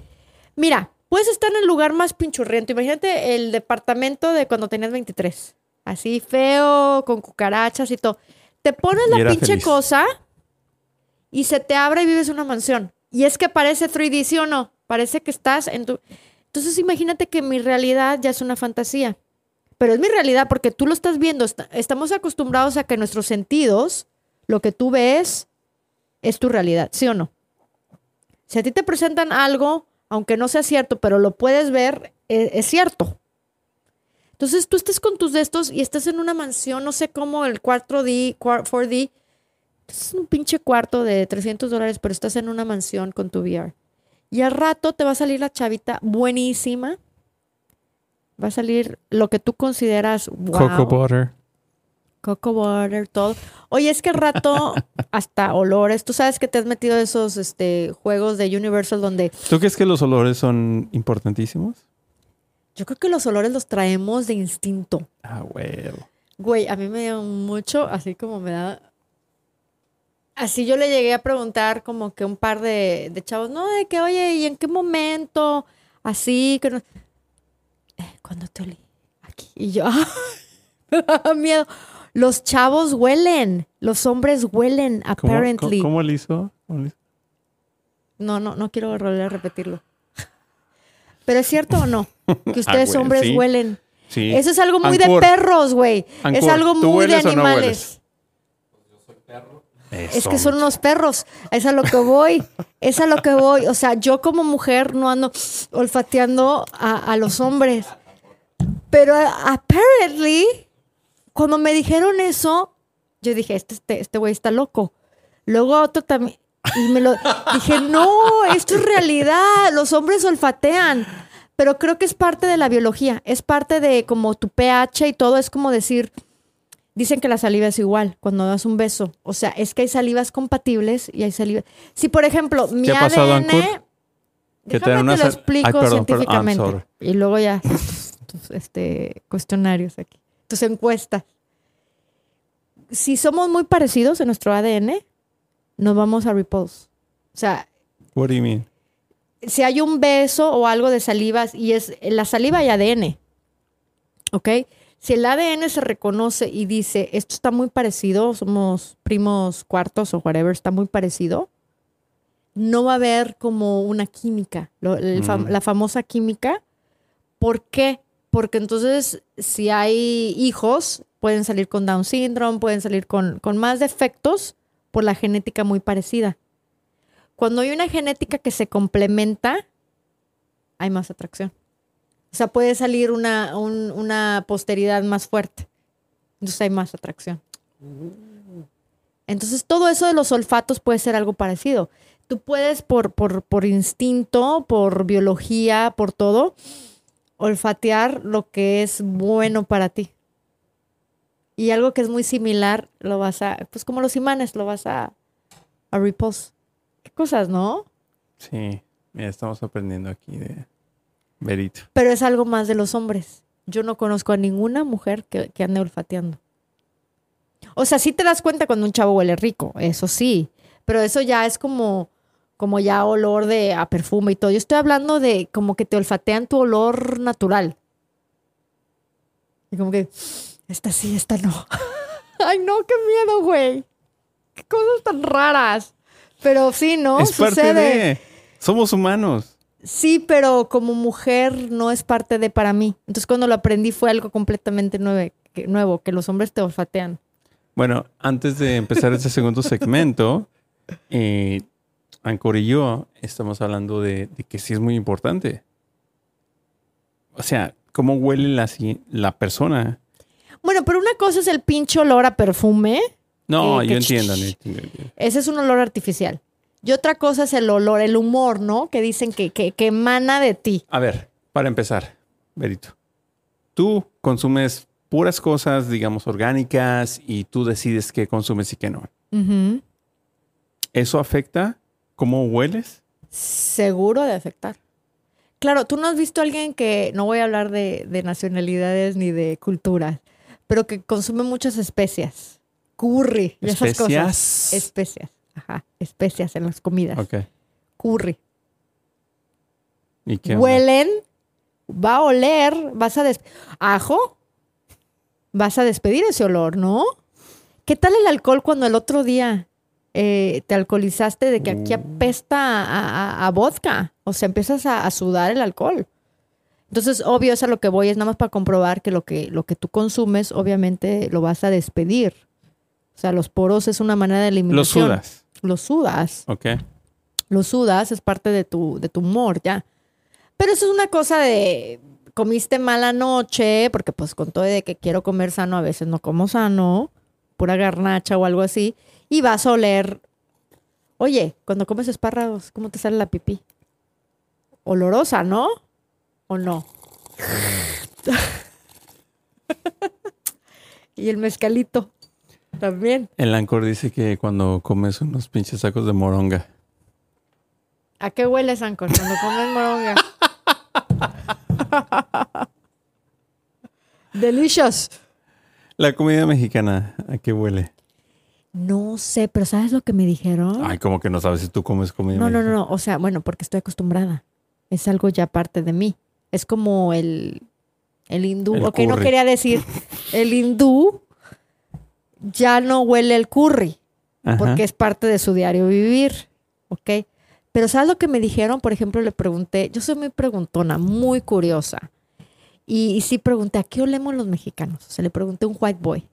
Mira, Puedes estar en el lugar más pinchurriento. Imagínate el departamento de cuando tenías 23. Así feo, con cucarachas y todo. Te pones la pinche feliz. cosa y se te abre y vives en una mansión. Y es que parece 3D, ¿sí o no? Parece que estás en tu... Entonces imagínate que mi realidad ya es una fantasía. Pero es mi realidad porque tú lo estás viendo. Est- Estamos acostumbrados a que nuestros sentidos, lo que tú ves, es tu realidad, ¿sí o no? Si a ti te presentan algo, aunque no sea cierto, pero lo puedes ver, e- es, cierto. Entonces tú estás con tus de estos y estás en una mansión, no sé cómo, el 4D, cua- 4D. Es un pinche cuarto de 300 dólares, pero estás en una mansión con tu VR. Y al rato te va a salir la chavita buenísima. Va a salir lo que tú consideras wow. Coco butter. Coco water, todo. Oye, es que al rato <laughs> hasta olores. Tú sabes que te has metido a esos este, juegos de Universal donde ¿Tú crees que los olores son importantísimos? yo creo que los olores los traemos de instinto. Ah, huevo. Güey, a mí me dio mucho, así como me da. Así yo le llegué a preguntar como que un par de, de chavos, no, de que, oye, ¿y en qué momento? Así, que no. Eh, ¿Cuándo te olí? Aquí. Y yo, <laughs> me daba miedo. Los chavos huelen, los hombres huelen, ¿Cómo, apparently. cómo, cómo le hizo? ¿Cómo le hizo? No, no, no quiero volver a repetirlo. <laughs> Pero es cierto o no, que <laughs> ustedes güey, hombres sí. huelen. Sí. Eso es algo muy Ancor, de perros, güey. Es algo ¿tú muy de animales. Eso, Es que son unos perros. Es a lo que voy. Es a lo que voy. O sea, yo como mujer no ando olfateando a, a los hombres. Pero a- apparently, cuando me dijeron eso, yo dije, este este este güey está loco. Luego otro también. Y me lo dije, no, esto es realidad. Los hombres olfatean. Pero creo que es parte de la biología. Es parte de como tu pH y todo. Es como decir, Dicen que la saliva es igual cuando das un beso. O sea, es que hay salivas compatibles y hay salivas. Si, por ejemplo, mi ¿Qué ha pasado, ADN. Que te una te lo explico Ay, perdón, perdón. I'm científicamente. y luego ya tus este, cuestionarios aquí. Tus encuestas. Si somos muy parecidos en nuestro ADN, nos vamos a repulse. O sea, What do you mean? si hay un beso o algo de salivas y es la saliva y ADN, ¿ok? Si el ADN se reconoce y dice esto está muy parecido, somos primos cuartos o whatever, está muy parecido, no va a haber como una química, lo- el fam- Mm. la famosa química. ¿Por qué? Porque entonces si hay hijos, pueden salir con Down syndrome, pueden salir con, con más defectos por la genética muy parecida. Cuando hay una genética que se complementa, hay más atracción. O sea, puede salir una, un- una posteridad más fuerte. Entonces hay más atracción. Entonces todo eso de los olfatos puede ser algo parecido. Tú puedes por, por, por instinto, por biología, por todo, olfatear lo que es bueno para ti. Y algo que es muy similar, lo vas a, pues como los imanes, lo vas a, a repulse. Qué cosas, ¿no? Sí. Mira, estamos aprendiendo aquí de Pero es algo más de los hombres. Yo no conozco a ninguna mujer que, que ande olfateando. O sea, sí te das cuenta cuando un chavo huele rico, eso sí. Pero eso ya es como, como ya olor de a perfume y todo. Yo estoy hablando de como que te olfatean tu olor natural. Y como que, esta sí, esta no. <laughs> Ay, no, qué miedo, güey. Qué cosas tan raras. Pero sí, ¿no? es parte Sucede. de... Somos humanos. Sí, pero como mujer no es parte de para mí. Entonces cuando lo aprendí fue algo completamente nueve- que- nuevo, que los hombres te olfatean. Bueno, antes de empezar este segundo segmento, eh, Ancor y yo estamos hablando de, de que sí es muy importante. O sea, cómo huele la, la persona. Bueno, pero una cosa es el pinche olor a perfume. No, Que- yo que- entiendo. yo entiendo, yo entiendo. Ese es un olor artificial. Y otra cosa es el olor, el humor, ¿no? Que dicen que, que, que emana de ti. A ver, para empezar, Berito, tú consumes puras cosas, digamos, orgánicas y tú decides qué consumes y qué no. ¿Eso afecta cómo hueles? Seguro de afectar. Claro, tú no has visto a alguien que, no voy a hablar de, de nacionalidades ni de culturas, pero que consume muchas especias. Curry y esas cosas. Especias. Especias. Ajá. Especias en las comidas. Ok. Curry. ¿Y qué onda? huelen, va a oler, vas a des ajo, vas a despedir ese olor, ¿no? ¿Qué tal el alcohol cuando el otro día eh, te alcoholizaste de que aquí Uh. apesta a, a- a vodka? O sea, empiezas a, a sudar el alcohol. Entonces, obvio, es a lo que voy, es nada más para comprobar que lo que, lo que tú consumes, obviamente, lo vas a despedir. O sea, los poros es una manera de eliminación. sudas. Lo sudas Ok. lo sudas, es parte de tu, de tu humor, ya. Pero eso es una cosa de comiste mala noche, porque pues con todo de que quiero comer sano, a veces no como sano, pura garnacha o algo así, y vas a oler. Oye, cuando comes espárragos, ¿cómo te sale la pipí? Olorosa, ¿no? ¿O no? <laughs> y el mezcalito también. El Ancor dice que cuando comes unos pinches sacos de moronga. ¿A qué huele, Sancor, cuando comes moronga? <laughs> Delicious. La comida mexicana, ¿a qué huele? No sé, pero ¿sabes lo que me dijeron? Ay, como que no sabes si tú comes comida no, no, no, mexicana. no. O sea, bueno, porque estoy acostumbrada. Es algo ya parte de mí. Es como el, el hindú. El ok, no quería decir. El hindú ya no huele el curry. Ajá. porque es parte de su diario vivir, ¿ok? Pero ¿sabes lo que me dijeron? Por ejemplo, le pregunté, yo soy muy preguntona, muy curiosa, y, y sí pregunté, ¿a qué olemos los mexicanos? O sea, le pregunté a un white boy,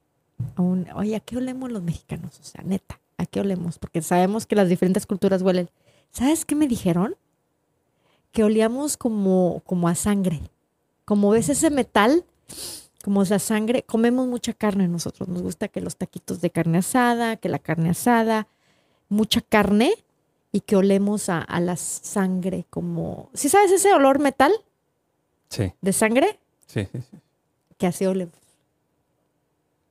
a un, oye, ¿a qué olemos los mexicanos? O sea, neta, ¿a qué olemos? Porque sabemos que las diferentes culturas huelen. ¿Sabes qué me dijeron? Que olíamos como, como a sangre. Como ves ese metal, como esa sangre, comemos mucha carne nosotros. Nos gusta que los taquitos de carne asada, que la carne asada, mucha carne y que olemos a, a la sangre como... ¿Sí sabes ese olor metal Sí, de sangre? sí, sí, sí. Que así olemos.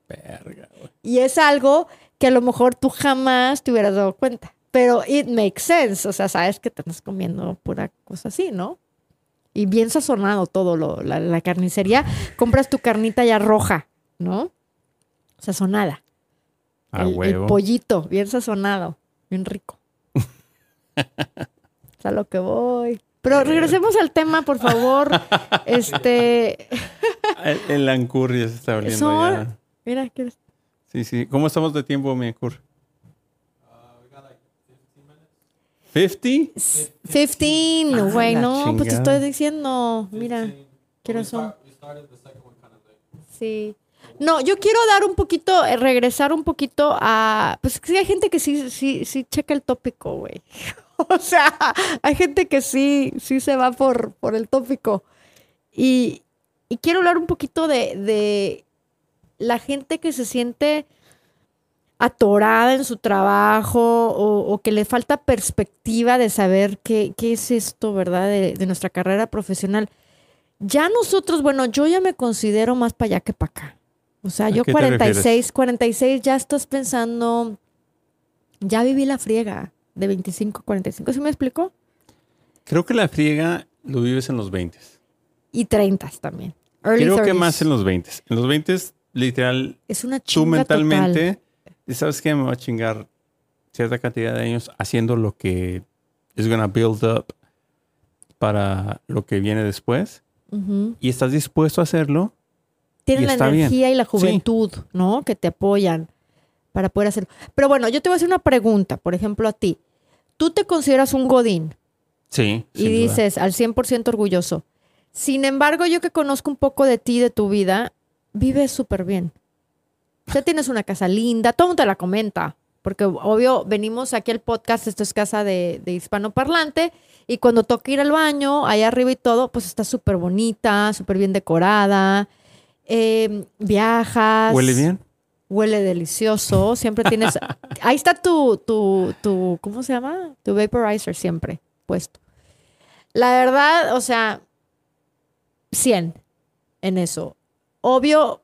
Verga, güey. Y es algo que a lo mejor tú jamás te hubieras dado cuenta. Pero it makes sense. O sea, sabes que te estás comiendo pura cosa así, ¿no? Y bien sazonado todo, lo, la, la carnicería. Compras tu carnita ya roja, ¿no? Sazonada. A el, el huevo. pollito, bien sazonado, bien rico. <laughs> es a lo que voy. Pero regresemos al tema, por favor. <laughs> este, El, el Ancur ya se está <laughs> oliendo Son- ya. mira, ¿quieres? Sí, sí. ¿Cómo estamos de tiempo, mi Ancur? ¿50? 15, güey, no, pues te estoy diciendo, mira, ¿qué son? Sí. No, yo quiero dar un poquito, eh, regresar un poquito a, pues sí hay gente que sí, sí, sí checa el tópico, güey. <laughs> O sea, hay gente que sí, sí se va por, por el tópico. Y, y quiero hablar un poquito de, de la gente que se siente atorada en su trabajo o, o que le falta perspectiva de saber qué, qué es esto, ¿verdad? De, de nuestra carrera profesional. Ya nosotros, bueno, yo ya me considero más para allá que para acá. O sea, ¿A yo qué te 46, refieres? 46 ya estás pensando, ya viví la friega de 25, 45, ¿sí me explico? Creo que la friega lo vives en los 20. Y 30 también. Early Creo que 30s. más en los 20. En los 20, literal, Es una tú chinga mentalmente, total. Y sabes que me va a chingar cierta cantidad de años haciendo lo que is gonna build up para lo que viene después. Y estás dispuesto a hacerlo. Tienen la bien. energía y la Sí. juventud, ¿no? Que te apoyan para poder hacerlo. Pero bueno, yo te voy a hacer una pregunta, por ejemplo, a ti. Tú te consideras un godín Sí. y sin duda. dices al 100% orgulloso. Sin embargo, yo que conozco un poco de ti, de tu vida, vives súper bien. Sea, tienes una casa linda, todo mundo te la comenta. Porque obvio, venimos aquí al podcast, esto es casa de, de hispanoparlante, y cuando toca ir al baño, allá arriba y todo, pues está súper bonita, súper bien decorada, eh, viajas. ¿Huele bien? Huele delicioso, siempre tienes... <laughs> ahí está tu, tu, tu, ¿cómo se llama? Tu vaporizer siempre puesto. La verdad, o sea, 100 en eso. Obvio,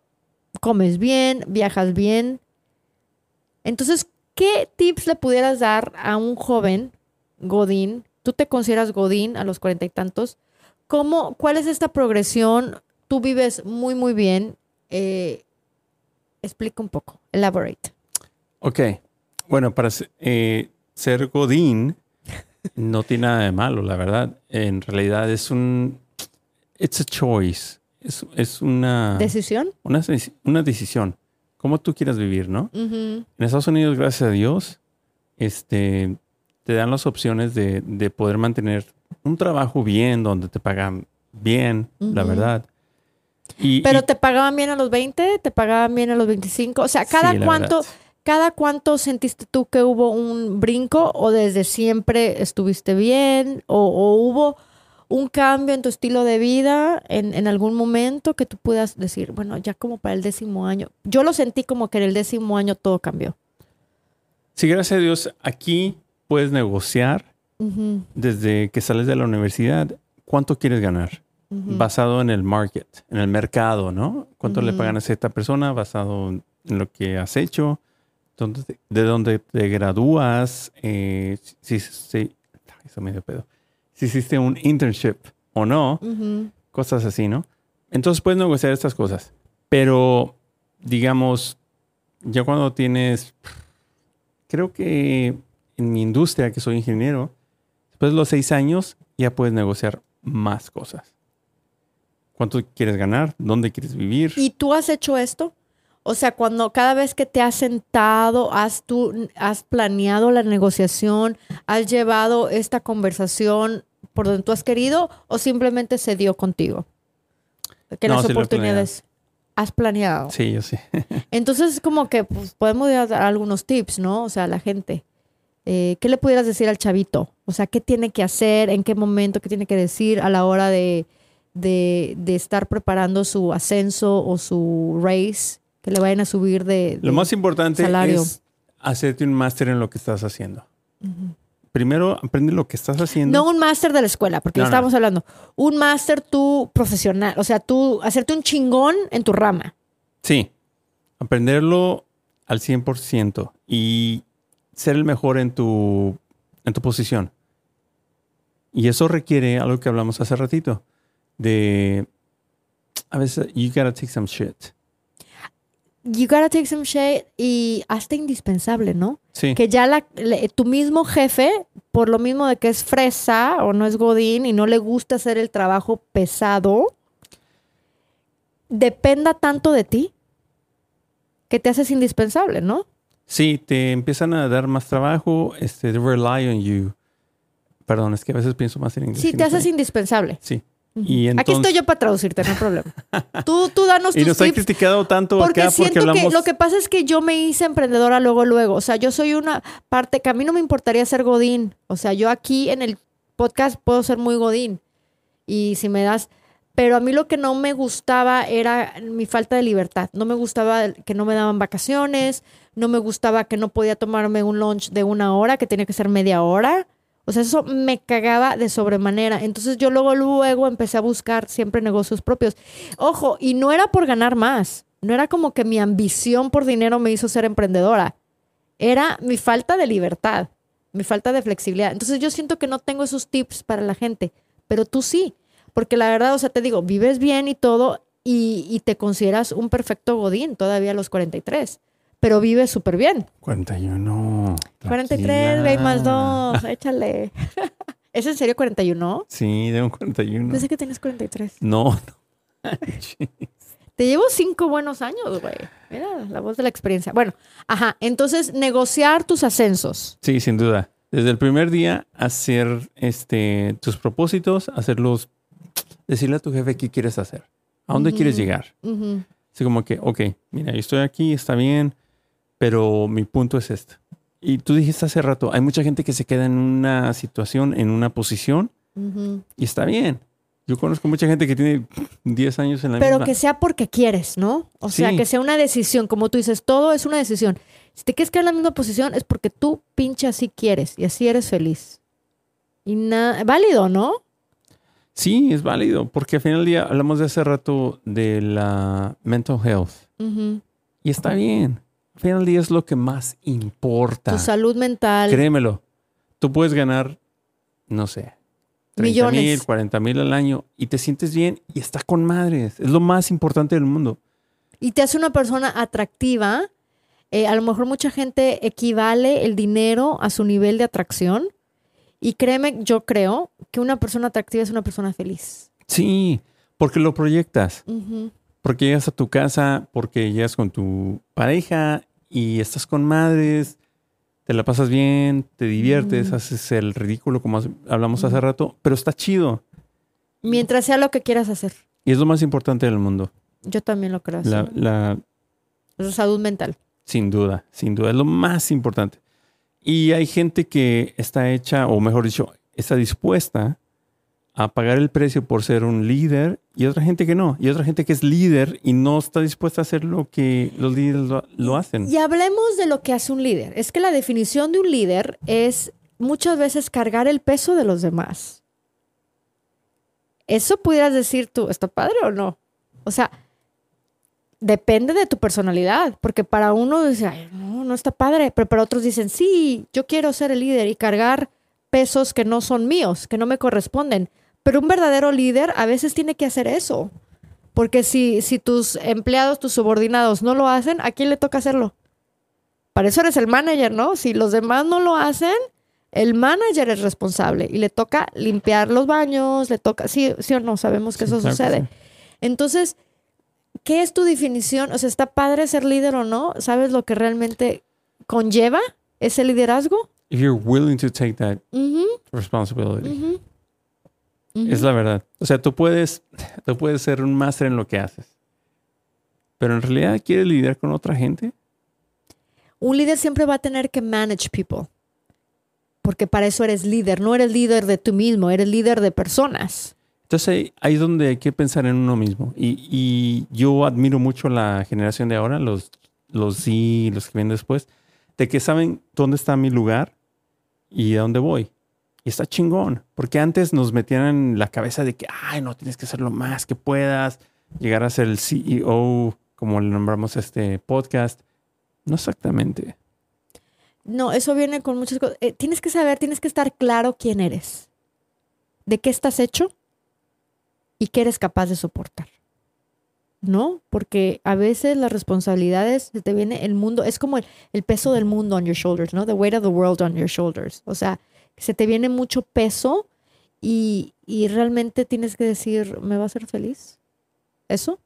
comes bien, viajas bien. Entonces, ¿qué tips le pudieras dar a un joven Godín? Tú te consideras Godín a los cuarenta y tantos. ¿Cómo, ¿Cuál es esta progresión? Tú vives muy, muy bien. Eh, explica un poco. Elaborate. Ok. Bueno, para eh, ser Godín, No tiene nada de malo, la verdad. En realidad es un... It's a choice. Es, es una, ¿Decisión? una, una decisión. Cómo tú quieras vivir, ¿no? En Estados Unidos, gracias a Dios, este, te dan las opciones de, de poder mantener un trabajo bien, donde te pagan bien, la verdad. Y, Pero y- te pagaban bien a los 20, te pagaban bien a los 25. O sea, cada Sí, cuánto, verdad. cada cuánto sentiste tú que hubo un brinco o desde siempre estuviste bien o, o hubo un cambio en tu estilo de vida en, en algún momento que tú puedas decir, bueno, ya como para el décimo año. Yo lo sentí como que en el décimo año todo cambió. Sí, gracias a Dios, aquí puedes negociar desde que sales de la universidad cuánto quieres ganar, basado en el market, en el mercado, ¿no? Cuánto le pagan a esta persona, basado en lo que has hecho, de dónde te gradúas, eh, si, si, ay, eso me dio pedo. Si hiciste un internship o no, cosas así, ¿no? Entonces puedes negociar estas cosas, pero digamos, ya cuando tienes, creo que en mi industria, que soy ingeniero, después de los seis años ya puedes negociar más cosas. ¿Cuánto quieres ganar? ¿Dónde quieres vivir? ¿Y tú has hecho esto? O sea, cuando cada vez que te has sentado, has tú has planeado la negociación, has llevado esta conversación por donde tú has querido o simplemente se dio contigo? Que No, las sí lo oportunidades has planeado. Sí, yo sí. <laughs> Entonces es como que pues, podemos dar algunos tips, ¿no? O sea, a la gente. Eh, ¿Qué le pudieras decir al chavito? O sea, ¿qué tiene que hacer? ¿En qué momento? ¿Qué tiene que decir a la hora de, de, de estar preparando su ascenso o su race? Que le vayan a subir de... Lo de- más importante salario. es hacerte un máster en lo que estás haciendo. Primero, aprende lo que estás haciendo. No un máster de la escuela, porque No, lo no. estábamos hablando. Un máster tú profesional. O sea, tú hacerte un chingón en tu rama. Sí, aprenderlo al 100% y ser el mejor en tu, en tu posición. Y eso requiere algo que hablamos hace ratito, de a veces you gotta take some shit. You gotta take some shade y hasta indispensable, ¿no? Sí, que ya la, le- tu mismo jefe, por lo mismo de que es fresa o no es godín y no le gusta hacer el trabajo pesado, dependa tanto de ti que te haces indispensable, ¿no? sí, te empiezan a dar más trabajo, este, rely on you. Perdón, es que a veces pienso más en inglés. Sí, te haces indispensable. Sí. Y Aquí entonces- estoy yo para traducirte, no hay problema. Tú, tú danos <laughs> Y tus nos han tips. criticado tanto Porque acá porque siento hablamos... que lo que pasa es que yo me hice emprendedora luego, luego. O sea, yo soy una parte que a mí no me importaría ser Godín. O sea, yo aquí en el podcast puedo ser muy Godín. Y si me das. Pero a mí lo que no me gustaba era mi falta de libertad. No me gustaba que no me daban vacaciones. No me gustaba que no podía tomarme un lunch de una hora, que tenía que ser media hora. O sea, eso me cagaba de sobremanera. Entonces yo luego, luego empecé a buscar siempre negocios propios. Ojo, y no era por ganar más. No era como que mi ambición por dinero me hizo ser emprendedora. Era mi falta de libertad, mi falta de flexibilidad. Entonces yo siento que no tengo esos tips para la gente, pero tú sí. Porque la verdad, o sea, te digo, vives bien y todo y, te consideras un perfecto godín todavía a los 43, pero vives súper bien. 41. 43, tranquila. ve más dos, échale. <laughs> ¿Es en serio 41? Sí, de un 41. Pensé que tenías 43. No, no. <laughs> Te llevo cinco buenos años, güey. Mira, la voz de la experiencia. Bueno, ajá. Entonces, negociar tus ascensos. Sí, sin duda. Desde el primer día, hacer este, tus propósitos, hacerlos, decirle a tu jefe qué quieres hacer, a dónde quieres llegar. Así como que, ok, mira, yo estoy aquí, está bien, pero mi punto es este. Y tú dijiste hace rato, hay mucha gente que se queda en una situación, en una posición, y está bien. Yo conozco mucha gente que tiene 10 años en la Pero misma. que sea porque quieres, ¿no? O sea, que sea una decisión. Como tú dices, todo es una decisión. Si te quieres quedar en la misma posición, es porque tú pinche así quieres y así eres feliz. Y nada, válido, ¿no? Sí, es válido, porque al final del día hablamos de hace rato de la mental health. Y está bien. Al final del día es lo que más importa. Tu salud mental. Créemelo. Tú puedes ganar, no sé, 30 Millones. mil, 40 mil al año y te sientes bien y está con madres. Es lo más importante del mundo. y te hace una persona atractiva, eh, a lo mejor mucha gente equivale el dinero a su nivel de atracción Y créeme, yo creo que una persona atractiva es una persona feliz. Sí, porque lo proyectas. Porque llegas a tu casa, porque llegas con tu pareja y estás con madres, te la pasas bien, te diviertes, Mm. haces el ridículo como hablamos hace rato, pero está chido. Mientras sea lo que quieras hacer. Y es lo más importante del mundo. Yo también lo creo. La, sí. la- salud mental. sin duda, sin duda, es lo más importante. Y hay gente que está hecha, o mejor dicho, está dispuesta a pagar el precio por ser un líder y otra gente que no. Y otra gente que es líder y no está dispuesta a hacer lo que los líderes lo, hacen. Y hablemos de lo que hace un líder. Es que la definición de un líder es muchas veces cargar el peso de los demás. Eso pudieras decir tú, ¿está padre o no? O sea, depende de tu personalidad, porque para uno dice, "Ay, no, no está padre, pero para otros dicen, sí, yo quiero ser el líder y cargar pesos que no son míos, que no me corresponden. Pero un verdadero líder a veces tiene que hacer eso. Porque si, si tus empleados, tus subordinados no lo hacen, ¿a quién le toca hacerlo? Para eso eres el manager, ¿no? Si los demás no lo hacen, el manager es responsable y le toca limpiar los baños, le toca, sí, sí o no, sabemos que Sí, eso claro que sucede. sí. Entonces, ¿qué es tu definición? O sea, ¿está padre ser líder o no? ¿Sabes lo que realmente conlleva ese liderazgo? If you're willing to take that responsibility. Es la verdad. O sea, tú puedes, <laughs> tú puedes ser un máster en lo que haces. Pero en realidad quieres lidiar con otra gente. Un líder siempre va a tener que manage people. Porque para eso eres líder. No eres líder de tú mismo, eres líder de personas. Entonces ahí, ahí es donde hay que pensar en uno mismo. Y, y yo admiro mucho la generación de ahora, los, los Z, los que vienen después, de que saben dónde está mi lugar y a dónde voy. Está chingón. Porque antes nos metían en la cabeza de que, ay, no, tienes que hacer lo más que puedas, llegar a ser el CEO, como le nombramos este podcast. No exactamente. No, eso viene con muchas cosas. Eh, tienes que saber, tienes que estar claro quién eres, de qué estás hecho y qué eres capaz de soportar. ¿No? Porque a veces las responsabilidades, te viene el mundo, es como el, el peso del mundo on your shoulders, ¿no? The weight of the world on your shoulders. O sea, se te viene mucho peso y, y realmente tienes que decir, ¿me va a hacer feliz? ¿Eso?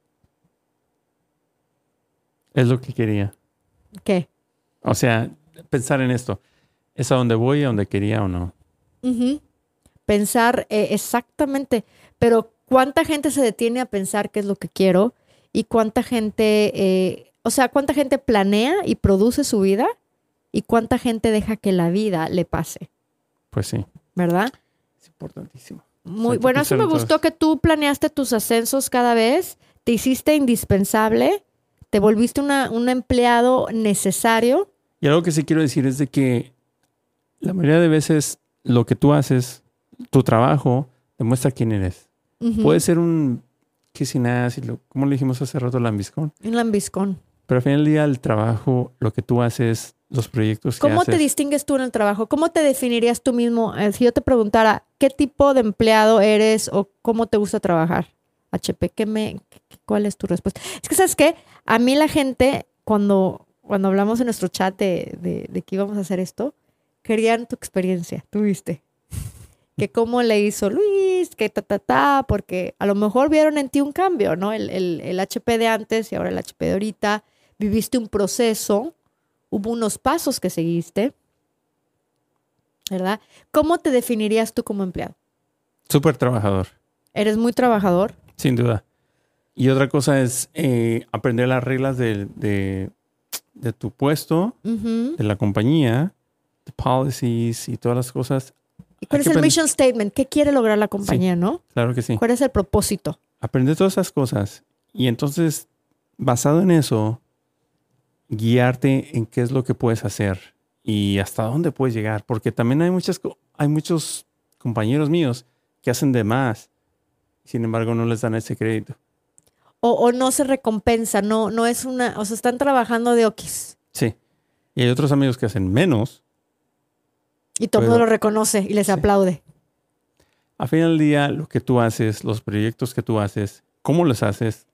Es lo que quería. ¿Qué? O sea, pensar en esto. ¿Es a donde voy, a donde quería o no? Pensar eh, exactamente, pero ¿cuánta gente se detiene a pensar qué es lo que quiero? ¿Y cuánta gente, eh, o sea, cuánta gente planea y produce su vida? ¿Y cuánta gente deja que la vida le pase? Pues sí, ¿Verdad? es importantísimo. Muy bueno, eso me gustó que tú planeaste tus ascensos cada vez, te hiciste indispensable, te volviste una- un empleado necesario. Y algo que sí quiero decir es de que la mayoría de veces lo que tú haces, tu trabajo, demuestra quién eres. Ujú. Puede ser un que sin nada, si lo- como le dijimos hace rato, lambiscón. Un lambiscón. Pero al final del día, el trabajo, lo que tú haces, los proyectos que ¿Cómo te distingues tú en el trabajo? ¿Cómo te definirías tú mismo? Eh, Si yo te preguntara qué tipo de empleado eres o cómo te gusta trabajar, HP, ¿qué me, ¿cuál es tu respuesta? Es que, ¿sabes qué? A mí la gente, cuando, cuando hablamos en nuestro chat de, de- de que íbamos a hacer esto, querían tu experiencia, tú viste. <laughs> Que cómo le hizo Luis, que ta, ta, ta, porque a lo mejor vieron en ti un cambio, ¿no? El, el, el HP de antes y ahora el HP de ahorita. Viviste un proceso, hubo unos pasos que seguiste, ¿verdad? ¿Cómo te definirías tú como empleado? Súper trabajador, ¿Eres muy trabajador? sin duda. Y otra cosa es eh, aprender las reglas de, de, de tu puesto, de la compañía, de policies y todas las cosas. ¿Y cuál Hay es el mission statement? ¿Qué quiere lograr la compañía, no? Claro que sí. ¿Cuál es el propósito? aprender todas esas cosas y entonces, basado en eso, guiarte en qué es lo que puedes hacer y hasta dónde puedes llegar, porque también hay muchas hay muchos compañeros míos que hacen de más, sin embargo no les dan ese crédito. O, o no se recompensa, no, no es una, o sea, están trabajando de okis Sí. Y hay otros amigos que hacen menos. y todo el mundo lo reconoce y les Sí. aplaude. Al final del día, lo que tú haces, los proyectos que tú haces, cómo los haces,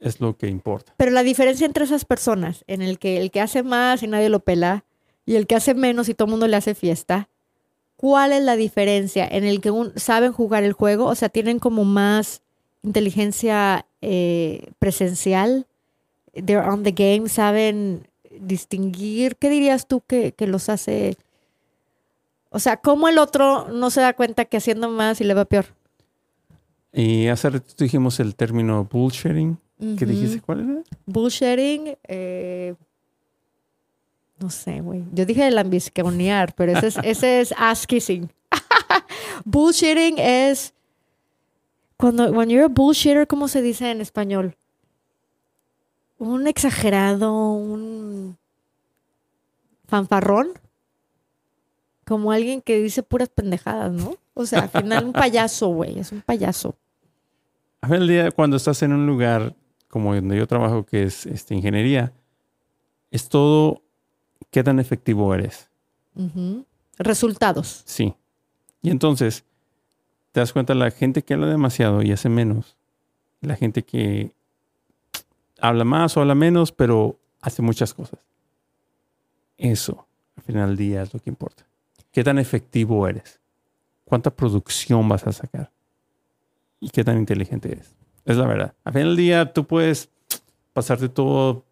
es lo que importa. Pero la diferencia entre esas personas, en el que el que hace más y nadie lo pela, y el que hace menos y todo el mundo le hace fiesta, ¿cuál es la diferencia en el que un, saben jugar el juego? O sea, tienen como más inteligencia eh, presencial, they're on the game, saben distinguir. ¿Qué dirías tú que, que los hace? O sea, ¿cómo el otro no se da cuenta que haciendo más y le va peor? Y hace rato dijimos el término bullshitting. ¿Qué dijiste? ¿Cuál era? Bullshitting, eh, no sé, güey. Yo dije el ambisconear, pero ese es, <laughs> ese es ass kissing. <laughs> bullshitting es cuando when you're a bullshitter, ¿cómo se dice en español? Un exagerado, un fanfarrón, como alguien que dice puras pendejadas, ¿no? O sea, al final un <laughs> payaso, güey, es un payaso. A ver, el día cuando estás en un lugar como donde yo trabajo, que es este, ingeniería, es todo qué tan efectivo eres. Resultados. Sí. Y entonces, te das cuenta, la gente que habla demasiado y hace menos, la gente que habla más o habla menos, pero hace muchas cosas. Eso, al final del día, es lo que importa. ¿Qué tan efectivo eres? ¿Cuánta producción vas a sacar? ¿Y qué tan inteligente eres? Es la verdad. Al final del día, tú puedes pasarte todo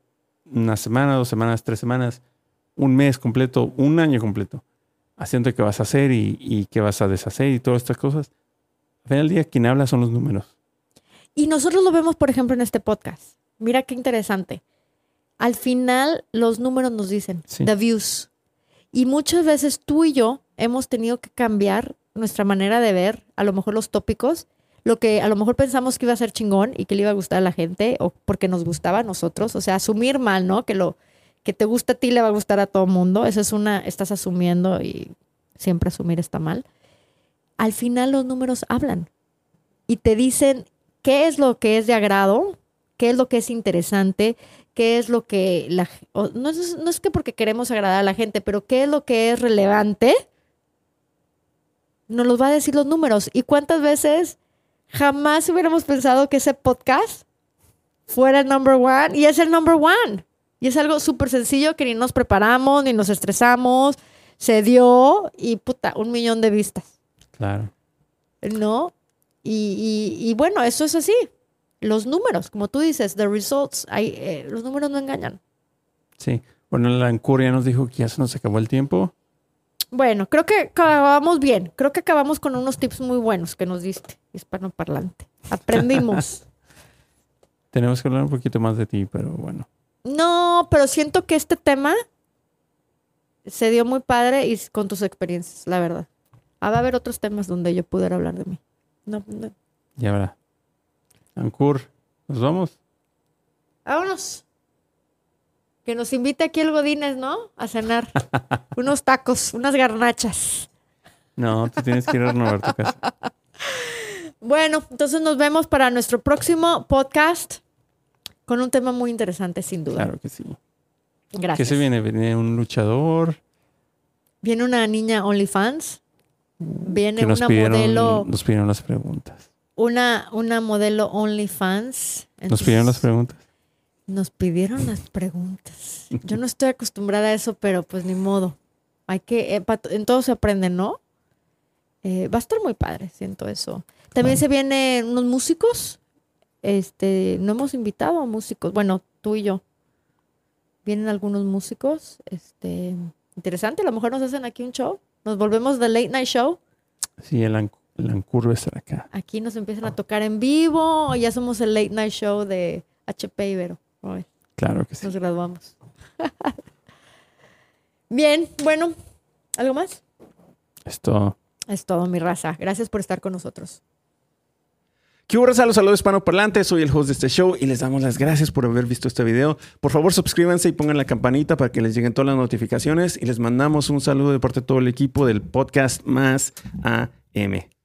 una semana, dos semanas, tres semanas, un mes completo, un año completo, haciendo qué vas a hacer y, y qué vas a deshacer y todas estas cosas. Al final del día, quien habla son los números. Y nosotros lo vemos, por ejemplo, en este podcast. Mira qué interesante. Al final, los números nos dicen, Sí. the views. Y muchas veces tú y yo hemos tenido que cambiar nuestra manera de ver, a lo mejor los tópicos, lo que a lo mejor pensamos que iba a ser chingón y que le iba a gustar a la gente, o porque nos gustaba a nosotros. O sea, asumir mal, ¿no? Que lo que te gusta a ti le va a gustar a todo mundo. Eso es una, estás asumiendo y siempre asumir está mal. Al final los números hablan y te dicen qué es lo que es de agrado, qué es lo que es interesante, qué es lo que la no, es, no es que porque queremos agradar a la gente, pero qué es lo que es relevante, nos los va a decir los números. ¿Y cuántas veces jamás hubiéramos pensado que ese podcast fuera el number one? Y es el number one. Y es algo súper sencillo que ni nos preparamos, ni nos estresamos. Se dio y puta, un millón de vistas. Claro. ¿no? Y, y- y bueno, eso es así. Los números, como tú dices, the results, hay, eh, los números no engañan. Sí. Bueno, la Ancur ya nos dijo que ya se nos acabó el tiempo. Bueno, creo que acabamos bien. Creo que acabamos con unos tips muy buenos que nos diste, hispanoparlante. Aprendimos. <laughs> Tenemos que hablar un poquito más de ti, pero bueno. no, pero siento que este tema se dio muy padre y con tus experiencias, la verdad. Ah, va a haber otros temas donde yo pudiera hablar de mí. No, no. Ya verá. Ancur, ¿nos vamos? Vámonos. Que nos invite aquí el Godínez, ¿no? A cenar. <laughs> Unos tacos, unas garnachas. No, tú tienes que ir a renovar tu casa. Bueno, entonces nos vemos para nuestro próximo podcast con un tema muy interesante, sin duda. Claro que sí. ¿Qué Gracias. se viene? Viene un luchador Viene una niña OnlyFans. Viene nos una pidieron, modelo, nos pidieron las preguntas. una, una modelo OnlyFans. Nos pidieron las preguntas. Nos pidieron las preguntas. Yo no estoy acostumbrada a eso, pero pues ni modo. Hay que, eh, en todo se aprende, ¿no? Eh, va a estar muy padre, siento eso. También Claro. se vienen unos músicos. Este, no hemos invitado a músicos. Bueno, tú y yo. Vienen algunos músicos. Este, interesante. A lo mejor nos hacen aquí un show. Nos volvemos The Late Night Show. Sí, el, Anc- el Ancur va a estar acá. Aquí nos empiezan a tocar en vivo. Ya somos el Late Night Show de HP Ibero. Claro que sí. Nos graduamos. <laughs> Bien, bueno, ¿algo más? Esto. Es todo, mi raza. Gracias por estar con nosotros. ¿Qué hubo, raza? Los saludos hispanoparlantes. Soy el host de este show y les damos las gracias por haber visto este video. Por favor, suscríbanse y pongan la campanita para que les lleguen todas las notificaciones. Y les mandamos un saludo de parte de todo el equipo del podcast Más AM.